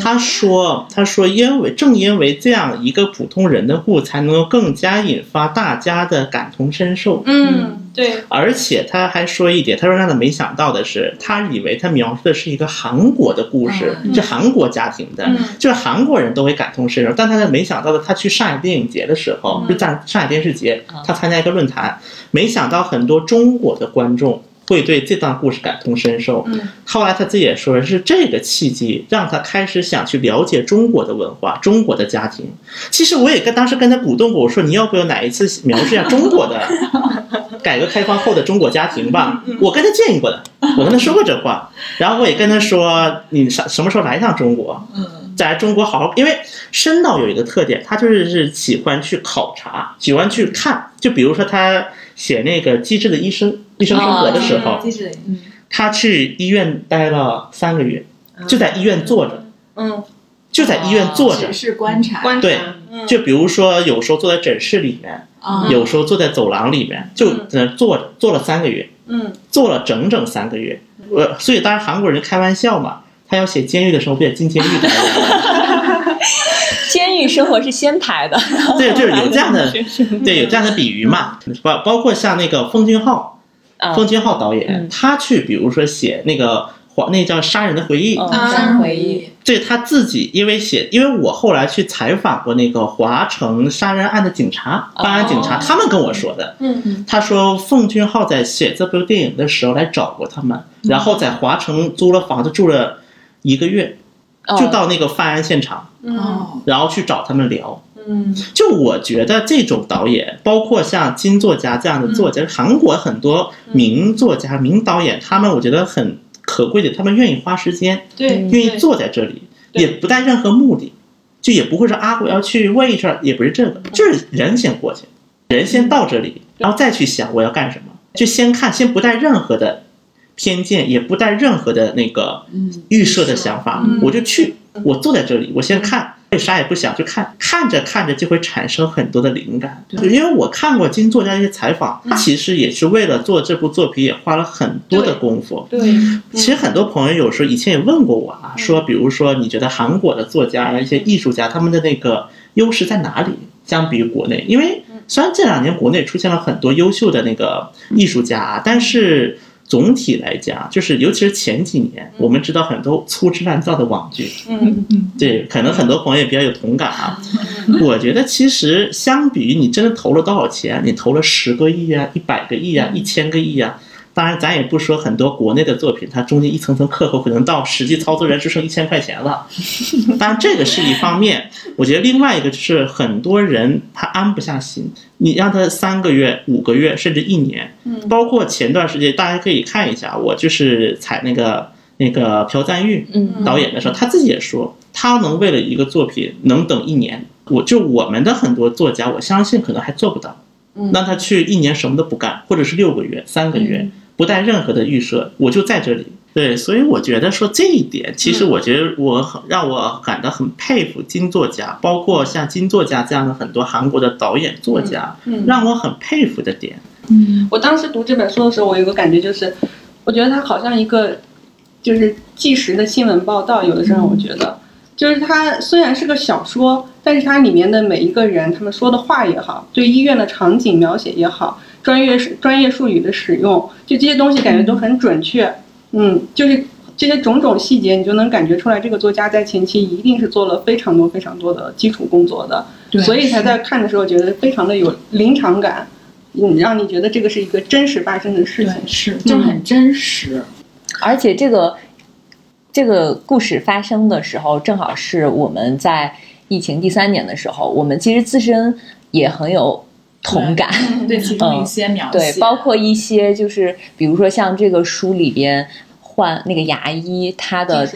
Speaker 4: 他说，他说因为正因为这样一个普通人的故，才能够更加引发大家的感同身受。
Speaker 2: 嗯。对，
Speaker 4: 而且他还说一点，他说让他没想到的是，他以为他描述的是一个韩国的故事，是韩国家庭的，就是韩国人都会感同身受。但他没想到的，他去上海电影节的时候，就在上海电视节，他参加一个论坛，没想到很多中国的观众。会对这段故事感同身受。
Speaker 2: 嗯，
Speaker 4: 后来他自己也说，是这个契机让他开始想去了解中国的文化、中国的家庭。其实我也跟当时跟他鼓动过，我说你要不要哪一次描述一下中国的 *laughs* *laughs* *laughs* 改革开放后的中国家庭吧？我跟他建议过的，*laughs* 我跟他说过这话。然后我也跟他说，你啥什么时候来一趟中国？
Speaker 2: 嗯，
Speaker 4: 在中国好好，因为深导有一个特点，他就是是喜欢去考察，喜欢去看。就比如说他写那个机智的医生。医生生活的时候，他去医院待了三个月，就在医院坐着，
Speaker 2: 嗯，
Speaker 4: 就在医院坐着，
Speaker 2: 是观察，
Speaker 4: 对，就比如说有时候坐在诊室里面，有时候坐在走廊里面，就在那坐着，坐了三个月，
Speaker 2: 嗯，
Speaker 4: 坐了整整三个月。呃，所以当然韩国人开玩笑嘛，他要写监狱的时候不也进监狱的？*laughs*
Speaker 1: 监狱生活是先排的，*laughs*
Speaker 4: 对，就是有这样的，*laughs* 对，有这样的比喻嘛，包包括像那个奉俊昊。奉俊昊导演，他去比如说写那个华，那叫《杀人的回忆》。
Speaker 2: 杀人回忆。
Speaker 4: 对他自己，因为写，因为我后来去采访过那个华城杀人案的警察，办案警察，他们跟我说的。
Speaker 2: 嗯。
Speaker 4: 他说奉俊昊在写这部电影的时候来找过他们，然后在华城租了房子住了一个月，就到那个犯案现场，
Speaker 2: 哦，
Speaker 4: 然后去找他们聊。
Speaker 2: 嗯，
Speaker 4: 就我觉得这种导演，包括像金作家这样的作家，韩国很多名作家、名导演，他们我觉得很可贵的，他们愿意花时间，
Speaker 3: 对，
Speaker 4: 愿意坐在这里，也不带任何目的，就也不会说啊，我要去问一下，也不是这个，就是人先过去，人先到这里，然后再去想我要干什么，就先看，先不带任何的偏见，也不带任何的那个预设的想法，我就去，我坐在这里，我先看。啥也不想，就看，看着看着就会产生很多的灵感。对，因为我看过金作家一些采访，他其实也是为了做这部作品，也花了很多的功夫。
Speaker 3: 对，
Speaker 4: 其实很多朋友有时候以前也问过我啊，说比如说你觉得韩国的作家、一些艺术家他们的那个优势在哪里？相比于国内，因为虽然这两年国内出现了很多优秀的那个艺术家，但是。总体来讲，就是尤其是前几年，我们知道很多粗制滥造的网剧，
Speaker 3: 嗯。
Speaker 2: 嗯，
Speaker 4: 对，可能很多朋友也比较有同感啊。我觉得其实相比于你真的投了多少钱，你投了十个亿啊、一百个亿啊、一千个亿啊，当然咱也不说很多国内的作品，它中间一层层克扣，可能到实际操作人只剩一千块钱了。*laughs* 当然这个是一方面，我觉得另外一个就是很多人他安不下心。你让他三个月、五个月，甚至一年，嗯，包括前段时间，大家可以看一下，我就是采那个那个朴赞玉导演的时候，他自己也说，他能为了一个作品能等一年，我就我们的很多作家，我相信可能还做不到，让他去一年什么都不干，或者是六个月、三个月，不带任何的预设，我就在这里。对，所以我觉得说这一点，其实我觉得我很让我感到很佩服金作家，包括像金作家这样的很多韩国的导演作家，让我很佩服的点。
Speaker 3: 嗯，我当时读这本书的时候，我有个感觉就是，我觉得它好像一个就是即时的新闻报道。有的时候我觉得，就是它虽然是个小说，但是它里面的每一个人，他们说的话也好，对医院的场景描写也好，专业专业术语的使用，就这些东西感觉都很准确。嗯，就是这些种种细节，你就能感觉出来，这个作家在前期一定是做了非常多非常多的基础工作的，所以才在看的时候觉得非常的有临场感，嗯，让你觉得这个是一个真实发生的事情，
Speaker 2: 是，就很真实，
Speaker 1: 而且这个这个故事发生的时候，正好是我们在疫情第三年的时候，我们其实自身也很有。同感，
Speaker 2: 对其中一些描
Speaker 1: 写，对，包括一些就是，比如说像这个书里边换那个牙医，他的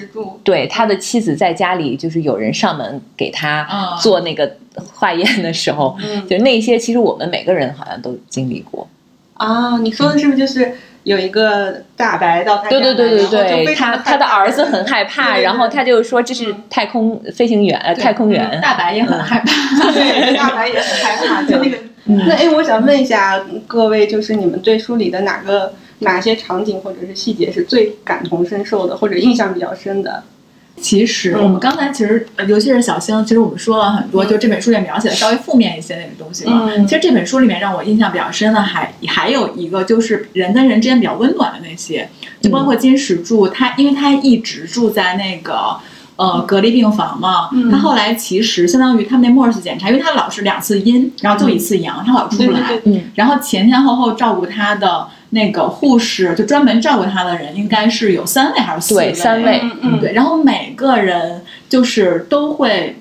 Speaker 1: 对他的妻子在家里，就是有人上门给他做那个化验的时候，就那些其实我们每个人好像都经历过。
Speaker 3: 啊，你说的是不是就是有一个大白到他
Speaker 1: 对对对对对，他他的儿子很害怕，然后他就说这是太空飞行员，呃，太空员，
Speaker 2: 大白也很害怕，*laughs*
Speaker 3: 对，大白也很害怕，就那个。那哎，我想问一下各位，就是你们对书里的哪个哪些场景或者是细节是最感同身受的，或者印象比较深的？
Speaker 2: 其实我们刚才其实，尤其是小星，其实我们说了很多，就这本书里描写的稍微负面一些那个东西嘛。其实这本书里面让我印象比较深的，还还有一个就是人跟人之间比较温暖的那些，就包括金石柱，他因为他一直住在那个。呃，隔离病房嘛，他后来其实相当于他们那莫尔斯检查，因为他老是两次阴，然后就一次阳，他老出不来。然后前前后后照顾他的那个护士，就专门照顾他的人，应该是有三位还是四位？
Speaker 1: 对，三位。
Speaker 2: 嗯，对。然后每个人就是都会。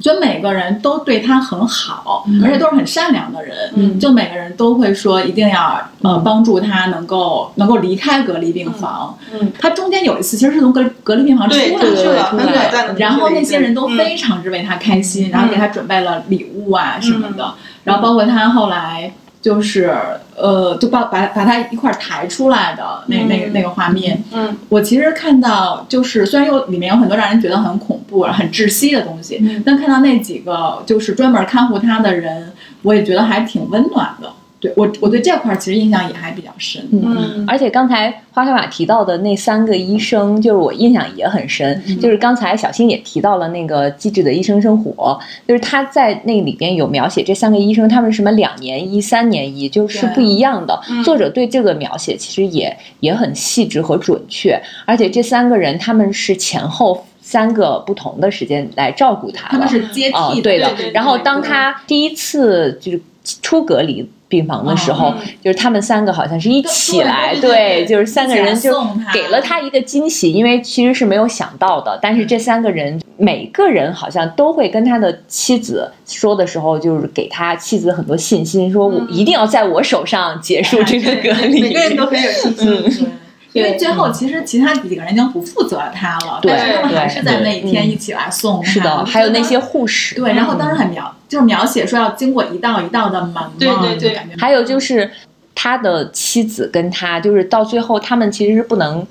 Speaker 2: 所以每个人都对他很好，而且都是很善良的人。嗯，就每个人都会说一定要呃帮助他能够能够离开隔离病房。嗯，他中间有一次其实是从隔隔离病房出来
Speaker 3: 的，
Speaker 2: 对，然后那些人都非常之为他开心，然后给他准备了礼物啊什么的，然后包括他后来。就是呃，就把把把他一块抬出来的那那个那个画面，
Speaker 3: 嗯，
Speaker 2: 我其实看到，就是虽然有里面有很多让人觉得很恐怖、很窒息的东西，但看到那几个就是专门看护他的人，我也觉得还挺温暖的。对我，我对这块其实印象也还比较深。
Speaker 1: 嗯，而且刚才花开马提到的那三个医生，就是我印象也很深。就是刚才小新也提到了那个《机智的医生生活》，就是他在那里边有描写这三个医生，他们什么两年医、三年医，就是不一样的。作者对这个描写其实也也很细致和准确。而且这三个人他们是前后三个不同的时间来照顾他，
Speaker 2: 他们是接替
Speaker 1: 对的。然后当他第一次就是。出隔离病房的时候，就是他们三个好像是一起来，
Speaker 2: 对对对对
Speaker 1: 就是三个人就给了他一个惊喜，因为其实是没有想到的。但是这三个人每个人好像都会跟他的妻子说的时候，就是给他妻子很多信心，说我一定要在我手上结束这个隔离。
Speaker 3: 每个人都很有信心。
Speaker 2: 对。因为最后其实其他几个人已经不负责他了，
Speaker 1: 对
Speaker 2: 但是他们还是在那一天一起来送他。
Speaker 1: 是的，还有那些护士，
Speaker 2: 对，然后当时很描，就是描写说要经过一道一道的门嘛，
Speaker 3: 对对对
Speaker 1: 还有就是他的妻子跟他，就是到最后他们其实是不能。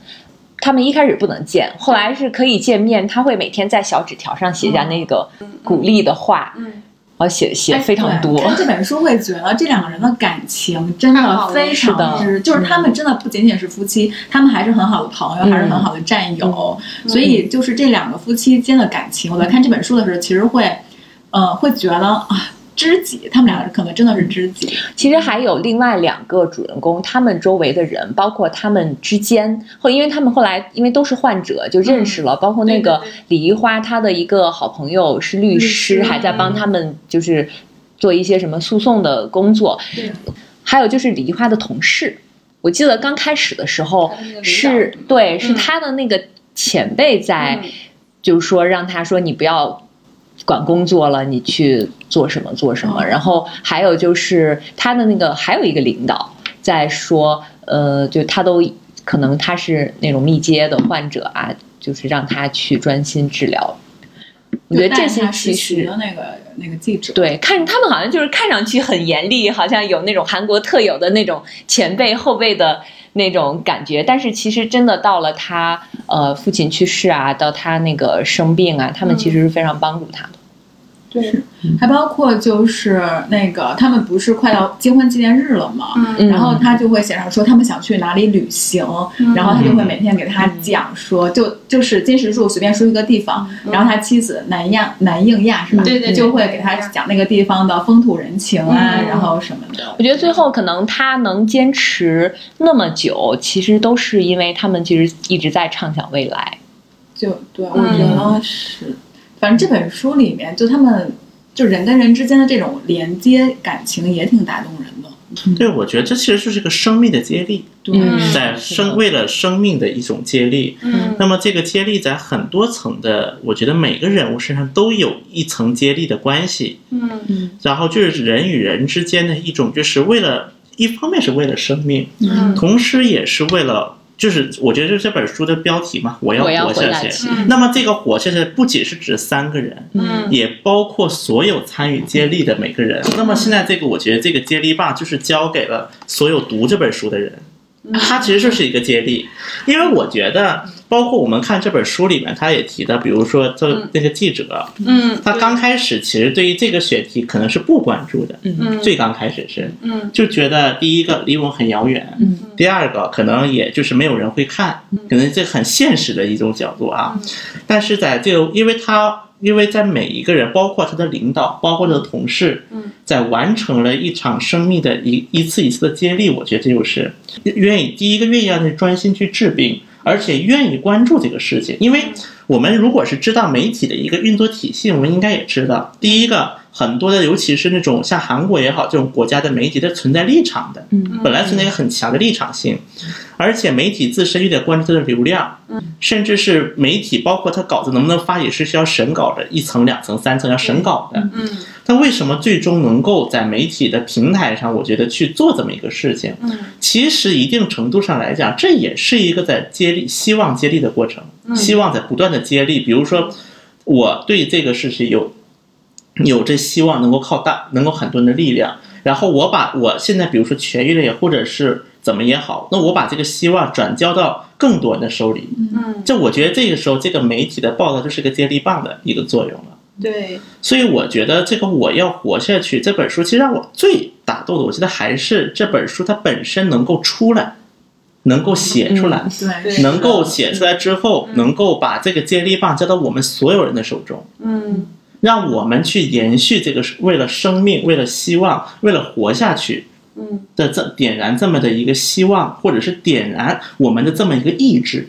Speaker 1: 他们一开始不能见，后来是可以见面。他会每天在小纸条上写下那个鼓励的话，
Speaker 3: 嗯，
Speaker 1: 然后写写
Speaker 2: 哎
Speaker 1: 非常多
Speaker 2: 对。*laughs* 看这本书会觉得这两个人的感情真的非常之，就是他们真的不仅仅是夫妻，他们还是很好的朋友，
Speaker 1: 嗯
Speaker 2: 还是很好的战友。所以就是这两个夫妻间的感情，我在看这本书的时候，其实会，呃，会觉得啊，知己，他们俩可能真的是知己。
Speaker 1: 其实还有另外两个主人公，他们周围的人，包括他们之间，后因为他们后来因为都是患者就认识了，包括那个李一花，她的一个好朋友是律师，
Speaker 3: 律师。
Speaker 1: 还在帮他们就是做一些什么诉讼的工作。
Speaker 3: 对，
Speaker 1: 还有就是李一花的同事，我记得刚开始的时候是对，是
Speaker 3: 嗯
Speaker 1: 他的那个前辈在，
Speaker 3: 嗯。
Speaker 1: 就是说让他说你不要管工作了，你去做什么做什么。
Speaker 2: 哦
Speaker 1: 然后还有就是他的那个还有一个领导在说，呃，就他都可能他是那种密接的患者啊，就是让他去专心治疗。我觉得这些其实
Speaker 2: 那个那个记者，
Speaker 1: 对，看他们好像就是看上去很严厉，好像有那种韩国特有的那种前辈后辈的那种感觉。但是其实真的到了他呃父亲去世啊，到他那个生病啊，他们其实是非常帮助他的。
Speaker 3: 对，
Speaker 2: 还包括就是那个他们不是快要结婚纪念日了嘛？
Speaker 3: 嗯。
Speaker 2: 然后他就会写上说他们想去哪里旅行，
Speaker 3: 嗯。
Speaker 2: 然后他就会每天给他讲说，就就是金石柱随便说一个地方，然后他妻子南亚南应亚是吧？
Speaker 3: 对对对。
Speaker 2: 就会给他讲那个地方的风土人情啊，
Speaker 3: 嗯。
Speaker 2: 然后什么的。
Speaker 1: 我觉得最后可能他能坚持那么久，其实都是因为他们其实一直在畅想未来。
Speaker 2: 就对，我觉得是，反正这本书里面就他们就人跟人之间的这种连接感情也挺打动人的。
Speaker 4: 对，我觉得这其实就是个生命的接力，
Speaker 1: 嗯
Speaker 4: 在生为了生命的一种接力。
Speaker 3: 嗯
Speaker 4: 那么这个接力在很多层的，我觉得每个人物身上都有一层接力的关系。
Speaker 3: 嗯
Speaker 4: 然后就是人与人之间的一种，就是为了一方面是为了生命，
Speaker 3: 嗯
Speaker 4: 同时也是为了。就是我觉得就是这本书的标题嘛，我要活下去。
Speaker 1: 活下去
Speaker 4: 那么这个活下去不仅是指三个人，
Speaker 3: 嗯
Speaker 4: 也包括所有参与接力的每个人。那么现在这个，我觉得这个接力棒就是交给了所有读这本书的人。它其实就是一个接力，因为我觉得，包括我们看这本书里面，他也提到，比如说这那个记者，
Speaker 3: 嗯，
Speaker 4: 他刚开始其实对于这个选题可能是不关注的，
Speaker 3: 嗯
Speaker 4: 最刚开始是，
Speaker 3: 嗯。
Speaker 4: 就觉得第一个离我很遥远，
Speaker 1: 嗯，
Speaker 4: 第二个可能也就是没有人会看，可能这很现实的一种角度啊。但是在这个，因为他因为在每一个人，包括他的领导，包括他的同事，
Speaker 3: 嗯，
Speaker 4: 在完成了一场生命的一一次一次的接力，我觉得这就是愿意第一个愿意让他专心去治病，而且愿意关注这个事情，因为我们如果是知道媒体的一个运作体系，我们应该也知道，第一个很多的，尤其是那种像韩国也好，这种国家的媒体，它存在立场的，
Speaker 1: 嗯。
Speaker 4: 本来存在一个很强的立场性，而且媒体自身又得关注它的流量，甚至是媒体包括它稿子能不能发也是需要审稿的，一层、两层、三层要审稿的。
Speaker 3: 嗯
Speaker 4: 它为什么最终能够在媒体的平台上，我觉得去做这么一个事情？
Speaker 3: 嗯
Speaker 4: 其实一定程度上来讲，这也是一个在接力、希望接力的过程，希望在不断的接力。比如说，我对这个事情有有这希望能够靠大，能够很多人的力量。然后我把我现在比如说痊愈了也，或者是怎么也好，那我把这个希望转交到更多人的手里。
Speaker 3: 嗯，
Speaker 4: 这我觉得这个时候，这个媒体的报道就是个接力棒的一个作用了。
Speaker 3: 对，
Speaker 4: 所以我觉得这个我要活下去这本书，其实让我最打动的，我觉得还是这本书它本身能够出来，能够写出来，
Speaker 2: 对，
Speaker 3: 对。
Speaker 4: 能够写出来之后，能够把这个接力棒交到我们所有人的手中，
Speaker 3: 嗯。
Speaker 4: 让我们去延续这个为了生命、为了希望、为了活下去
Speaker 3: 嗯
Speaker 4: 的这点燃这么的一个希望，或者是点燃我们的这么一个意志。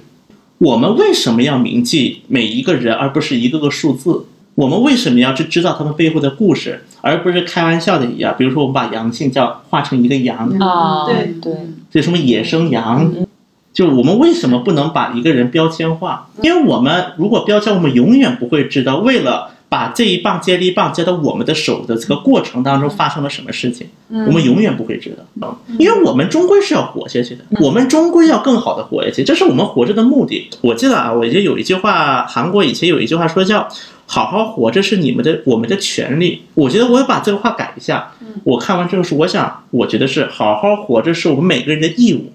Speaker 4: 我们为什么要铭记每一个人，而不是一个个数字？我们为什么要去知道他们背后的故事，而不是开玩笑的一样？比如说，我们把阳性叫化成一个羊，
Speaker 1: 啊，
Speaker 3: 对
Speaker 1: 对，
Speaker 4: 这什么野生羊？就我们为什么不能把一个人标签化？因为我们如果标签，我们永远不会知道，为了把这一棒接力棒接到我们的手的这个过程当中发生了什么事情，我们永远不会知道。因为我们终归是要活下去的，我们终归要更好的活下去，这是我们活着的目的。我记得啊，我记得有一句话，韩国以前有一句话说叫“好好活着是你们的我们的权利”。我觉得我要把这个话改一下。我看完这个书，我想，我觉得是好好活着是我们每个人的义务。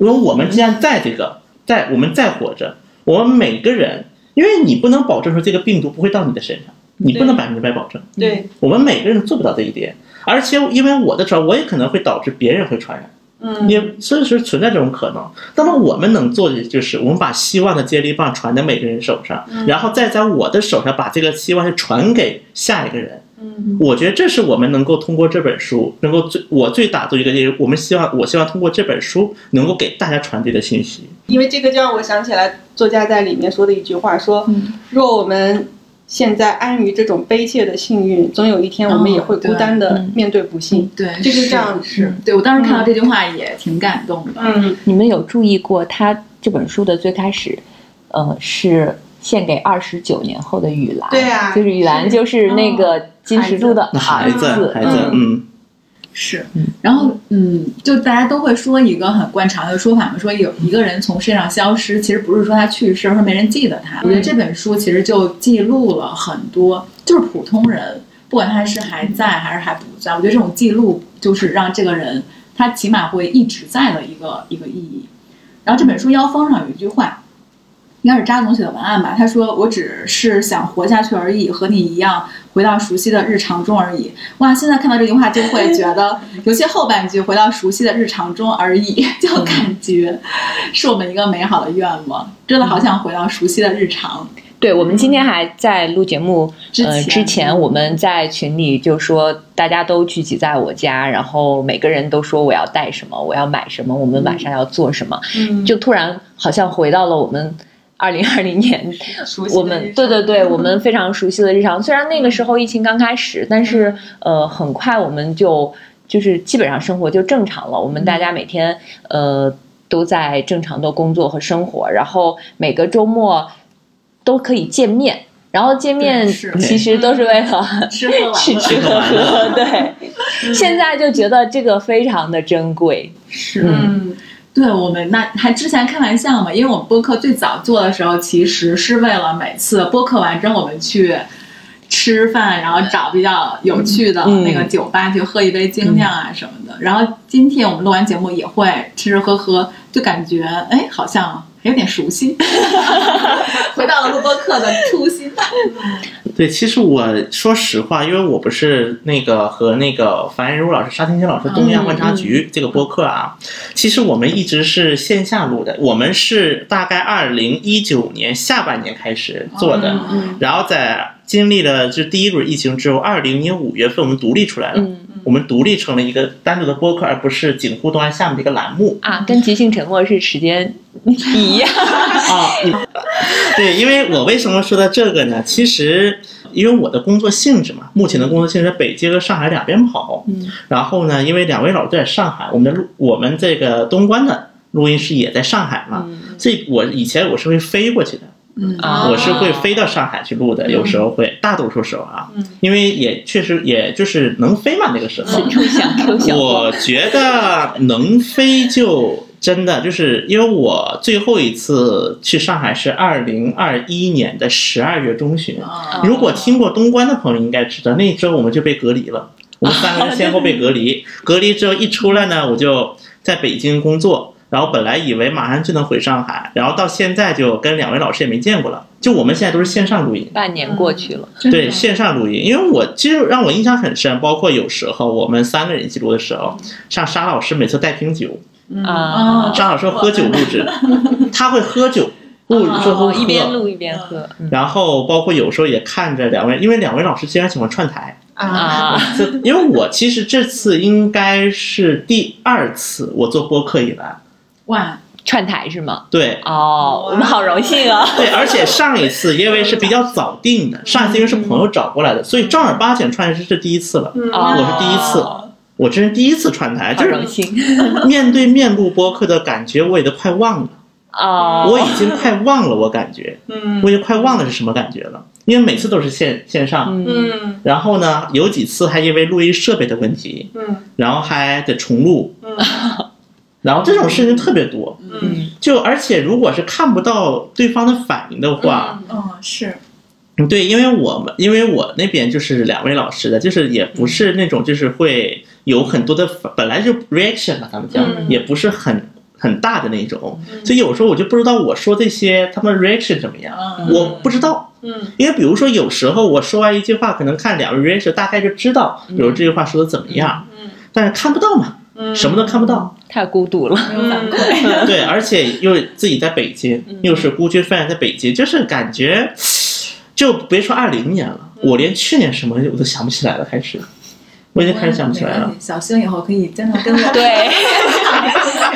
Speaker 4: 因为我们既然在这个，在我们在活着，我们每个人，因为你不能保证说这个病毒不会到你的身上，你不能百分之百保证。
Speaker 3: 对，
Speaker 4: 我们每个人做不到这一点，而且因为我的传，我也可能会导致别人会传染，
Speaker 3: 嗯，
Speaker 4: 也所以说存在这种可能。那么我们能做的就是，我们把希望的接力棒传在每个人手上，然后再在我的手上把这个希望传给下一个人。
Speaker 3: 嗯，
Speaker 4: 我觉得这是我们能够通过这本书，能够最我最打动一个点，我们希望我希望通过这本书能够给大家传递的信息。
Speaker 3: 因为这个就让我想起来作家在里面说的一句话，说若我们现在安于这种悲切的幸运，总有一天我们也会孤单的面对不幸。
Speaker 2: 对，
Speaker 3: 就是这样。
Speaker 2: 是。对我当时看到这句话也挺感动的。
Speaker 3: 嗯，
Speaker 1: 你们有注意过他这本书的最开始，呃，是献给二十九年后的雨兰，
Speaker 3: 对啊。
Speaker 1: 就是雨兰就是那个金石柱的
Speaker 4: 那孩子，
Speaker 1: 子，
Speaker 4: 孩子，嗯，
Speaker 2: 是，然后嗯，就大家都会说一个很惯常的说法嘛，说有一个人从世界上消失，其实不是说他去世，而是没人记得他。我觉得这本书其实就记录了很多，就是普通人，不管他是还在还是还不在，我觉得这种记录就是让这个人他起码会一直在的一个一个意义。然后这本书腰封上有一句话，应该是扎总写的文案吧。他说：“我只是想活下去而已，和你一样回到熟悉的日常中而已。”哇，现在看到这句话就会觉得，尤其后半句“回到熟悉的日常中而已”，就感觉是我们一个美好的愿望。真的好想回到熟悉的日常。
Speaker 1: 对，我们今天还在录节目
Speaker 2: 之
Speaker 1: 呃
Speaker 2: 前
Speaker 1: 之前，我们在群里就说大家都聚集在我家，然后每个人都说我要带什么，我要买什么，我们晚上要做什么，
Speaker 3: 嗯
Speaker 1: 就突然好像回到了我们二零二零年我们对对对，*laughs* 我们非常熟悉的日常。虽然那个时候疫情刚开始，但是呃，很快我们就就是基本上生活就正常了。我们大家每天呃都在正常的工作和生活，然后每个周末都可以见面。然后见面其实都是为了 *laughs*
Speaker 2: 吃喝玩乐
Speaker 1: 吃吃喝喝，*laughs* 对。现在就觉得这个非常的珍贵，
Speaker 2: 是
Speaker 3: 嗯
Speaker 2: 对我们那还之前开玩笑嘛，因为我们播客最早做的时候，其实是为了每次播客完之后我们去吃饭，然后找比较有趣的
Speaker 1: 嗯
Speaker 2: 那个酒吧去喝一杯精酿啊什么的。然后今天我们录完节目也会吃吃喝喝，就感觉哎好像还有点熟悉，*laughs* 回到了录播课的初心。
Speaker 4: 对，其实我说实话，因为我不是那个和那个樊仁茹老师、沙天星老师《东亚观察局》这个播客啊，其实我们一直是线下录的，我们是大概二零一九年下半年开始做的，
Speaker 2: 嗯
Speaker 4: 然后在经历了就第一轮疫情之后，二零年五月份我们独立出来了，
Speaker 1: 嗯
Speaker 4: 我们独立成了一个单独的播客，而不是锦湖东岸下面的一个栏目。
Speaker 1: 啊，跟即兴沉默是时间一样。*laughs*
Speaker 4: 啊，嗯对，因为我为什么说到这个呢？其实因为我的工作性质嘛，目前的工作性质在北京和上海两边跑。
Speaker 1: 嗯，
Speaker 4: 然后呢，因为两位老师都在上海，我们的录我们这个东关的录音室也在上海嘛，所以我以前我是会飞过去的。
Speaker 2: 嗯。
Speaker 1: 啊
Speaker 4: 我是会飞到上海去录的，有时候会，大多数时候啊，因为也确实也就是能飞嘛，那个时候。我觉得能飞就真的就是因为我最后一次去上海是二零二一年的十二月中旬。
Speaker 2: 啊
Speaker 4: 如果听过东关的朋友应该知道，那周我们就被隔离了，我们三个人先后被隔离。隔离之后一出来呢，我就在北京工作。然后本来以为马上就能回上海，然后到现在就跟两位老师也没见过了。就我们现在都是线上录音，
Speaker 1: 半年过去了，
Speaker 4: 对线上录音，因为我其实让我印象很深，包括有时候我们三个人一起录的时候，像沙老师每次带瓶酒，
Speaker 1: 啊，
Speaker 4: 沙老师喝酒录制，*laughs* 他会喝酒，录之后
Speaker 1: 哦，一边。录一边喝，嗯。
Speaker 4: 然后包括有时候也看着两位，因为两位老师经常喜欢串台，
Speaker 1: 啊，
Speaker 4: 因为我其实这次应该是第二次我做播客以来，
Speaker 2: 哇，
Speaker 1: 串台是吗？
Speaker 4: 对。
Speaker 1: 哦，我们好荣幸啊！*laughs*
Speaker 4: 对，而且上一次因为是比较早定的，上一次因为是朋友找过来的，所以正儿八经串台是第一次了。
Speaker 1: 哦
Speaker 4: 我是第一次，我这是第一次串台，
Speaker 1: 好荣
Speaker 4: 就是
Speaker 1: 幸。*laughs*
Speaker 4: 面对面录播客的感觉，我也都快忘了。
Speaker 1: 哦，
Speaker 4: 我已经快忘了，我感觉，
Speaker 3: 嗯。
Speaker 4: 我已经快忘了是什么感觉了，因为每次都是线线上，
Speaker 1: 嗯。
Speaker 3: 嗯。
Speaker 4: 然后呢，有几次还因为录音设备的问题，
Speaker 3: 嗯。
Speaker 4: 然后还得重录，
Speaker 3: 嗯 *laughs*
Speaker 4: 然后这种事情特别多，
Speaker 3: 嗯。
Speaker 4: 就而且如果是看不到对方的反应的话，
Speaker 2: 嗯，是，
Speaker 4: 嗯，对，因为我们因为我那边就是两位老师的，就是也不是那种就是会有很多的反本来就 reaction 嘛，他们讲、
Speaker 3: 嗯。
Speaker 4: 也不是很很大的那种，所以有时候我就不知道我说这些他们 reaction 怎么样，
Speaker 2: 嗯。
Speaker 4: 我不知道。
Speaker 3: 嗯。
Speaker 4: 因为比如说，有时候我说完一句话，可能看两位 reaction 大概就知道，比如这句话说的怎么样，
Speaker 3: 嗯。
Speaker 4: 但是看不到嘛，
Speaker 3: 嗯
Speaker 4: 什么都看不到。
Speaker 1: 太孤独了。
Speaker 2: 没有反馈。*laughs*
Speaker 4: 对，而且又自己在北京，又是孤军奋战在北京，就是感觉，就别说二零年了，我连去年什么我都想不起来了，开始，我已经开始想不起来了。
Speaker 2: 小星以后可以经常跟我 *laughs*
Speaker 1: 对，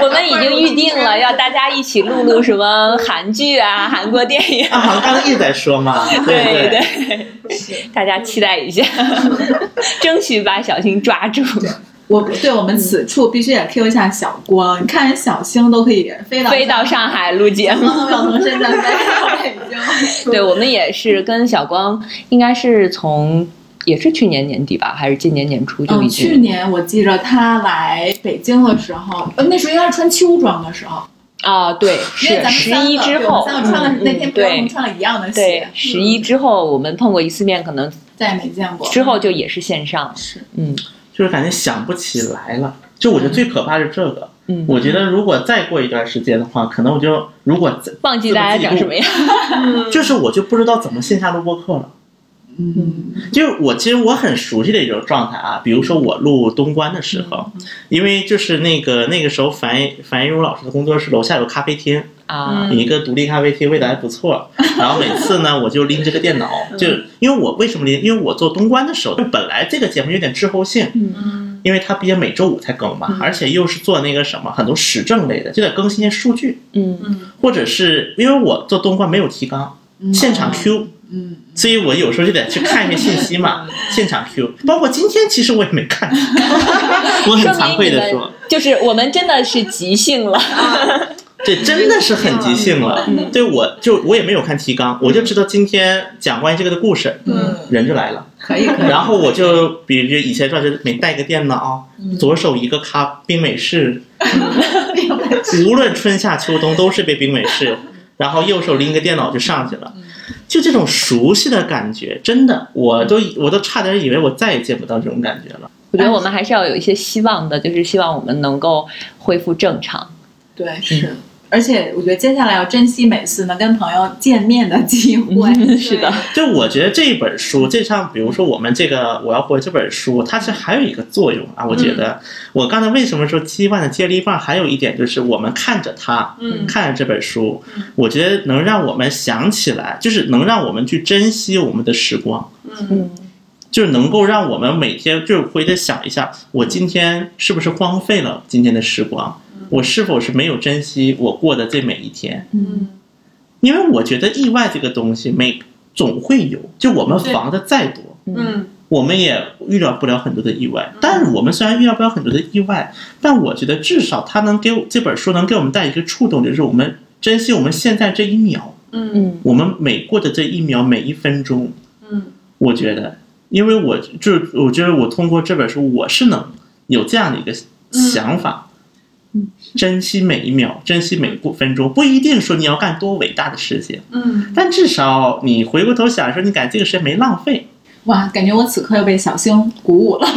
Speaker 1: 我们已经预定了，要大家一起录录什么韩剧啊、韩国电影。
Speaker 4: 啊，好像刚才一直在说嘛，*laughs* 对
Speaker 1: 对
Speaker 4: 对，
Speaker 1: 对，大家期待一下，争取把小星抓住。
Speaker 2: 我对我们此处必须得 Q 一下小光，你看小星都可以飞到
Speaker 1: 飞到上海录节目，
Speaker 2: 从深圳飞到北京。*laughs*
Speaker 1: 对我们也是跟小光，应该是从也是去年年底吧，还是今年年初就已
Speaker 2: 嗯，
Speaker 1: 经。
Speaker 2: 去年我记着他来北京的时候，呃，那时候应该是穿秋装的时候，
Speaker 1: 啊，对，
Speaker 2: 因为咱们
Speaker 1: 是十一之后，
Speaker 2: 们三个穿了
Speaker 1: 嗯
Speaker 2: 那天不知道我们穿了一样的
Speaker 1: 对
Speaker 2: 鞋，，
Speaker 1: 十一之后我们碰过一次面，可能
Speaker 2: 再也没见过。
Speaker 1: 之后就也是线上。
Speaker 2: 是
Speaker 1: 嗯
Speaker 4: 就是感觉想不起来了。就我觉得最可怕是这个。
Speaker 1: 嗯，
Speaker 4: 我觉得如果再过一段时间的话，可能我就如果再
Speaker 1: 忘记大家讲什么呀。*laughs*
Speaker 4: 就是我就不知道怎么线下录播课了。
Speaker 2: 嗯
Speaker 4: 就是我其实我很熟悉的一种状态啊，比如说我录东关的时候，因为就是那个那个时候樊樊一茹老师的工作室楼下有咖啡厅，
Speaker 1: 啊，
Speaker 4: 有一个独立咖啡厅，味道还不错。然后每次呢，我就拎着个电脑，就因为我为什么拎？因为我做东关的时候，就本来这个节目有点滞后性，
Speaker 2: 嗯。
Speaker 4: 因为它毕竟每周五才更嘛，而且又是做那个什么很多时政类的，就得更新一些数据，
Speaker 1: 嗯。
Speaker 2: 嗯。
Speaker 4: 或者是因为我做东关没有提纲，
Speaker 2: 嗯。
Speaker 4: 现场 Q。
Speaker 2: 嗯。
Speaker 4: 所以我有时候就得去看一些信息嘛，*laughs* 现场 Q，包括今天其实我也没看，*laughs* 我很惭愧的说，
Speaker 1: 就是我们真的是即兴了。
Speaker 4: 这真的是很即兴了。对，我就我也没有看提纲，我就知道今天讲关于这个的故事，
Speaker 2: 嗯，
Speaker 4: 人就来了，
Speaker 2: 可以可以。*laughs*
Speaker 4: 然后我就比如以前说是每带个电脑，左手一个咖 *laughs* 冰美式，无论春夏秋冬都是杯冰美式，然后右手拎个电脑就上去了。就这种熟悉的感觉，真的，我都我都差点以为我再也见不到这种感觉了。
Speaker 1: 我觉得我们还是要有一些希望的，就是希望我们能够恢复正常。
Speaker 2: 对是。而且我觉得接下来要珍惜每次能跟朋友见面的机会。
Speaker 1: 嗯 *laughs* 是的，
Speaker 4: 就我觉得这本书，就像比如说我们这个我要活这本书，它是还有一个作用啊。我觉得我刚才为什么说七万的接力棒，还有一点就是我们看着它，
Speaker 2: 嗯
Speaker 4: 看着这本书，我觉得能让我们想起来，就是能让我们去珍惜我们的时光。
Speaker 1: 嗯
Speaker 4: 就是能够让我们每天就是回头想一下，我今天是不是荒废了今天的时光？我是否是没有珍惜我过的这每一天？
Speaker 1: 嗯
Speaker 4: 因为我觉得意外这个东西，每总会有。就我们防的再多，
Speaker 2: 嗯
Speaker 4: 我们也预料不了很多的意外。但是我们虽然预料不了很多的意外，但我觉得至少它能给我这本书能给我们带一个触动，就是我们珍惜我们现在这一秒，
Speaker 2: 嗯
Speaker 1: 嗯
Speaker 4: 我们每过的这一秒每一分钟。
Speaker 2: 嗯
Speaker 4: 我觉得，因为我就我觉得我通过这本书，我是能有这样的一个想法，
Speaker 1: 嗯
Speaker 4: 珍惜每一秒，珍惜每过分钟，不一定说你要干多伟大的事情，
Speaker 2: 嗯，
Speaker 4: 但至少你回过头想说，你感觉这个时间没浪费。
Speaker 2: 哇，感觉我此刻又被小星鼓舞了。*laughs*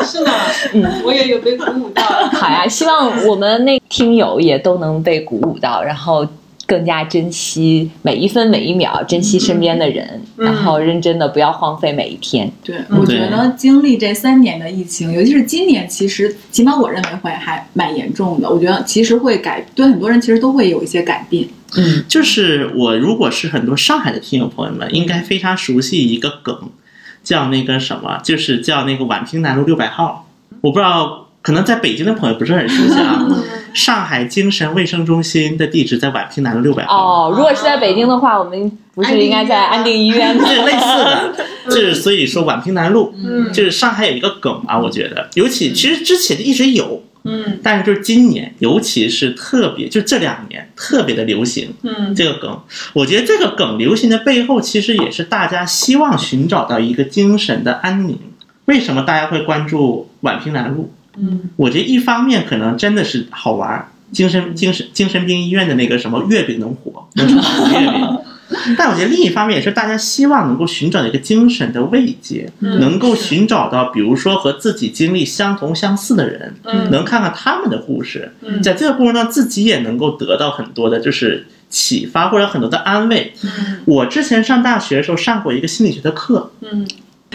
Speaker 2: *laughs*
Speaker 3: 是的，
Speaker 1: 嗯，
Speaker 3: 我也有被鼓舞到。*laughs*
Speaker 1: 好呀，希望我们那听友也都能被鼓舞到，然后更加珍惜每一分每一秒，珍惜身边的人，
Speaker 3: 嗯
Speaker 1: 然后认真的不要荒废每一天。
Speaker 2: 对，我觉得经历这三年的疫情，尤其是今年，其实起码我认为会还蛮严重的。我觉得其实会改，对很多人其实都会有一些改变。
Speaker 1: 嗯
Speaker 4: 就是我如果是很多上海的听友朋友们，应该非常熟悉一个梗，叫那个什么，就是叫那个宛平南路六百号。我不知道，可能在北京的朋友不是很熟悉啊。*laughs* *laughs* 上海精神卫生中心的地址在宛平南路六百号。
Speaker 1: 哦，如果是在北京的话，我们不是应该在安定医院吗？*laughs*
Speaker 4: 对，类似的，*laughs* 就是所以说宛平南路，
Speaker 2: 嗯
Speaker 4: 就是上海有一个梗啊，我觉得，尤其其实之前一直有，
Speaker 2: 嗯
Speaker 4: 但是就是今年，尤其是特别，就这两年特别的流行
Speaker 2: 嗯
Speaker 4: 这个梗。我觉得这个梗流行的背后，其实也是大家希望寻找到一个精神的安宁。为什么大家会关注宛平南路？
Speaker 2: 嗯。
Speaker 4: 我觉得一方面可能真的是好玩，精神精神精神病医院的那个什么月饼能火，能炒月饼。*laughs* 但我觉得另一方面也是大家希望能够寻找一个精神的慰藉，
Speaker 2: 嗯
Speaker 4: 能够寻找到比如说和自己经历相同相似的人，
Speaker 2: 嗯。
Speaker 4: 能看看他们的故事，
Speaker 2: 嗯。
Speaker 4: 在这个过程中自己也能够得到很多的就是启发或者很多的安慰。
Speaker 2: 嗯。
Speaker 4: 我之前上大学的时候上过一个心理学的课，
Speaker 2: 嗯。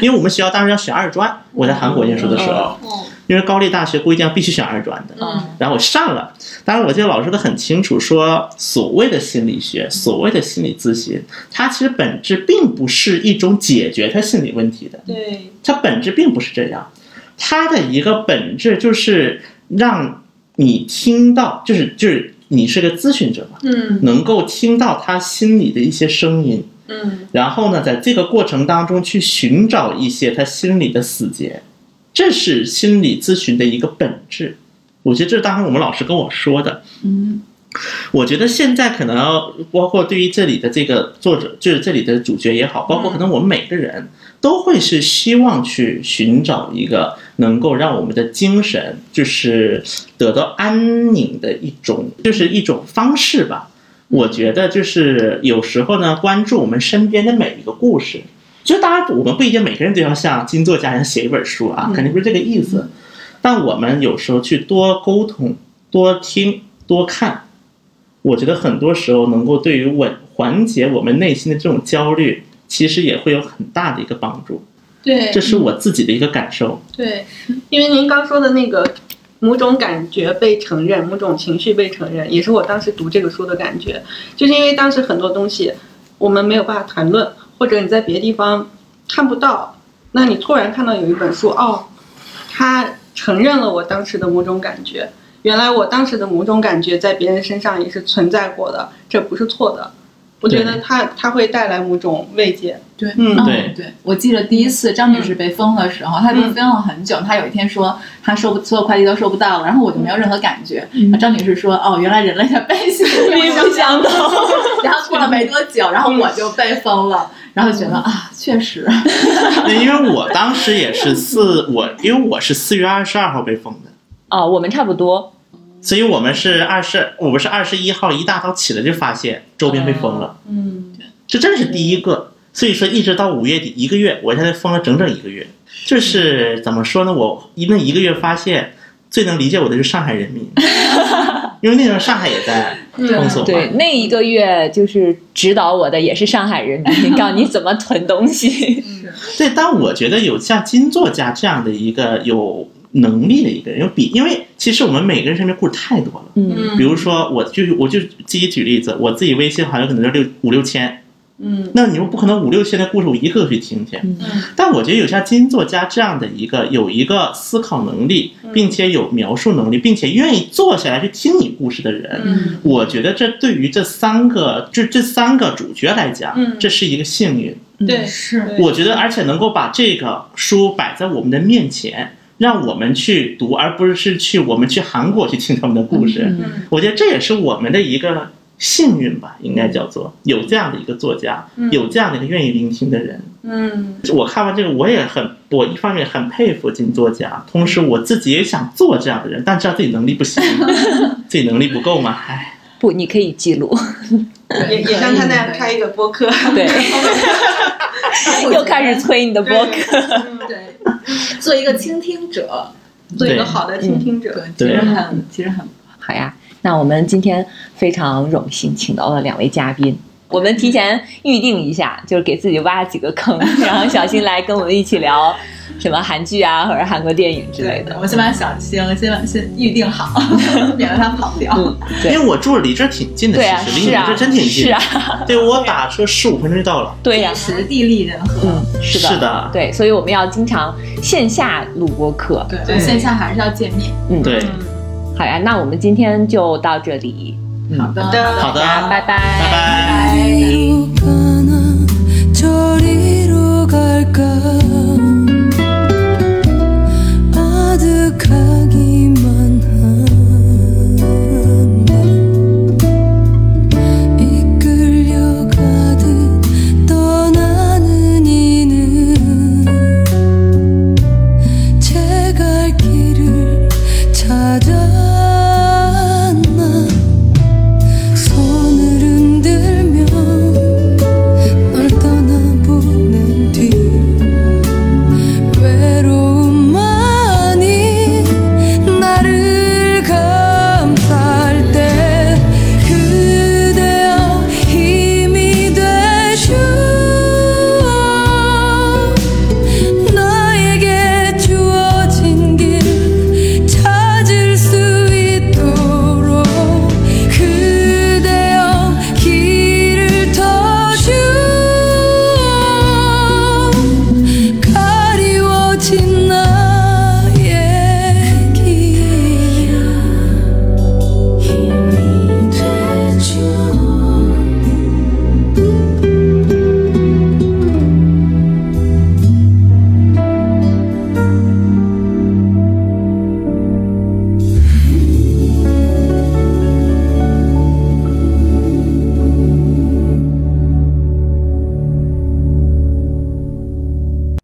Speaker 4: 因为我们学校当时要选二专，我在韩国念书的时候，
Speaker 2: 哦
Speaker 4: 因为高丽大学规定必须选二专的，
Speaker 2: 嗯。
Speaker 4: 然后我上了，当然我记得老师说的很清楚，说所谓的心理学，所谓的心理咨询，它其实本质并不是一种解决他心理问题的，
Speaker 2: 对。
Speaker 4: 它本质并不是这样，它的一个本质就是让你听到，就是就是你是个咨询者嘛，
Speaker 2: 嗯。
Speaker 4: 能够听到他心里的一些声音，
Speaker 2: 嗯。
Speaker 4: 然后呢，在这个过程当中去寻找一些他心里的死结，这是心理咨询的一个本质。我觉得这是当时我们老师跟我说的。
Speaker 2: 嗯
Speaker 4: 我觉得现在可能包括对于这里的这个作者，就是这里的主角也好，包括可能我们每个人都会是希望去寻找一个能够让我们的精神就是得到安宁的一种，就是一种方式吧。我觉得就是有时候呢，关注我们身边的每一个故事，就当然我们不一定每个人都要像金作家一样写一本书啊，肯定不是这个意思。但我们有时候去多沟通、多听、多看，我觉得很多时候能够对于稳缓解我们内心的这种焦虑，其实也会有很大的一个帮助。
Speaker 2: 对
Speaker 4: 这是我自己的一个感受。
Speaker 5: 对，因为您刚说的那个某种感觉被承认，某种情绪被承认，也是我当时读这个书的感觉。就是因为当时很多东西我们没有办法谈论，或者你在别的地方看不到，那你突然看到有一本书，哦，它承认了我当时的某种感觉。原来我当时的某种感觉在别人身上也是存在过的，这不是错的。我觉得它它会带来某种慰藉。
Speaker 2: 对，
Speaker 5: 嗯
Speaker 4: 对
Speaker 2: 对，我记得第一次张女士被封的时候，她被封了很久。她有一天说，她收不所有快递都收不到了，然后我就没有任何感觉。张女士说，哦，原来人类的悲喜
Speaker 1: 并不相同。*laughs*
Speaker 2: 然后过了没多久，然后我就被封了，然后觉得啊，确实，*laughs*
Speaker 4: 对，因为我当时也是四，我因为我是四月二十二号被封的，
Speaker 1: 哦，我们差不多。
Speaker 4: 所以我们是二十，我们是二十一号一大早起来就发现周边被封了，
Speaker 2: 嗯，
Speaker 4: 这真是第一个。所以说一直到五月底一个月，我现在封了整整一个月。就是怎么说呢？我那一个月发现最能理解我的是上海人民，*laughs* 因为那时候上海也在封锁嘛。
Speaker 1: 对，那一个月就是指导我的也是上海人民，告诉你怎么囤东西。*laughs*
Speaker 4: 对，但我觉得有像金作家这样的一个有能力的一个人，有比，因为其实我们每个人身边故事太多了。
Speaker 1: 嗯
Speaker 4: 比如说，我就我就自己举例子，我自己微信好像可能就六五六千，
Speaker 5: 嗯。
Speaker 4: 那你们不可能五六千的故事我一个个去听去。
Speaker 1: 嗯。
Speaker 4: 但我觉得有像金作家这样的一个有一个思考能力，并且有描述能力，并且愿意坐下来去听你故事的人，
Speaker 5: 嗯。
Speaker 4: 我觉得这对于这三个这这三个主角来讲，
Speaker 5: 嗯。
Speaker 4: 这是一个幸运。
Speaker 5: 对，
Speaker 2: 是。
Speaker 4: 我觉得，而且能够把这个书摆在我们的面前，让我们去读，而不是去我们去韩国去听他们的故事。
Speaker 1: 嗯。
Speaker 5: 嗯。
Speaker 4: 我觉得这也是我们的一个幸运吧，应该叫做有这样的一个作家，有这样的一个愿意聆听的人。
Speaker 5: 嗯
Speaker 4: 我看完这个，我也很，我一方面很佩服金作家，同时我自己也想做这样的人，但知道自己能力不行，*laughs* 自己能力不够嘛，唉。
Speaker 1: 不，你可以记录。*laughs*
Speaker 5: 也也像他那样开一个播客。
Speaker 1: 对，*laughs* 又开始催你的播客。
Speaker 2: 对，做一个倾听者，
Speaker 5: 做一个好的倾听者。
Speaker 2: 对，其实很，其实很
Speaker 1: 好呀，那我们今天非常荣幸请到了两位嘉宾。我们提前预定一下，就是给自己挖几个坑，*laughs* 然后小新来跟我们一起聊什么韩剧啊，或者韩国电影之类的。
Speaker 2: 我先把小星先把先预定好，*laughs* 免得他跑掉。
Speaker 1: 嗯，对
Speaker 4: 因为我住的离这儿挺近的，
Speaker 1: 对啊，
Speaker 4: 其实离你们
Speaker 1: 是啊，
Speaker 4: 这真挺近。
Speaker 1: 是啊，
Speaker 4: 对我打车十五分钟就到了。
Speaker 1: 对呀、
Speaker 2: 天时地利人和，
Speaker 1: 嗯，是的，
Speaker 4: 是的
Speaker 1: 对，所以我们要经常线下录播课。
Speaker 2: 对，线下还是要见面。
Speaker 1: 嗯，
Speaker 4: 对，
Speaker 1: 好呀那我们今天就到这里。
Speaker 2: 好的。
Speaker 6: 好的。
Speaker 1: 拜拜。
Speaker 6: 拜拜。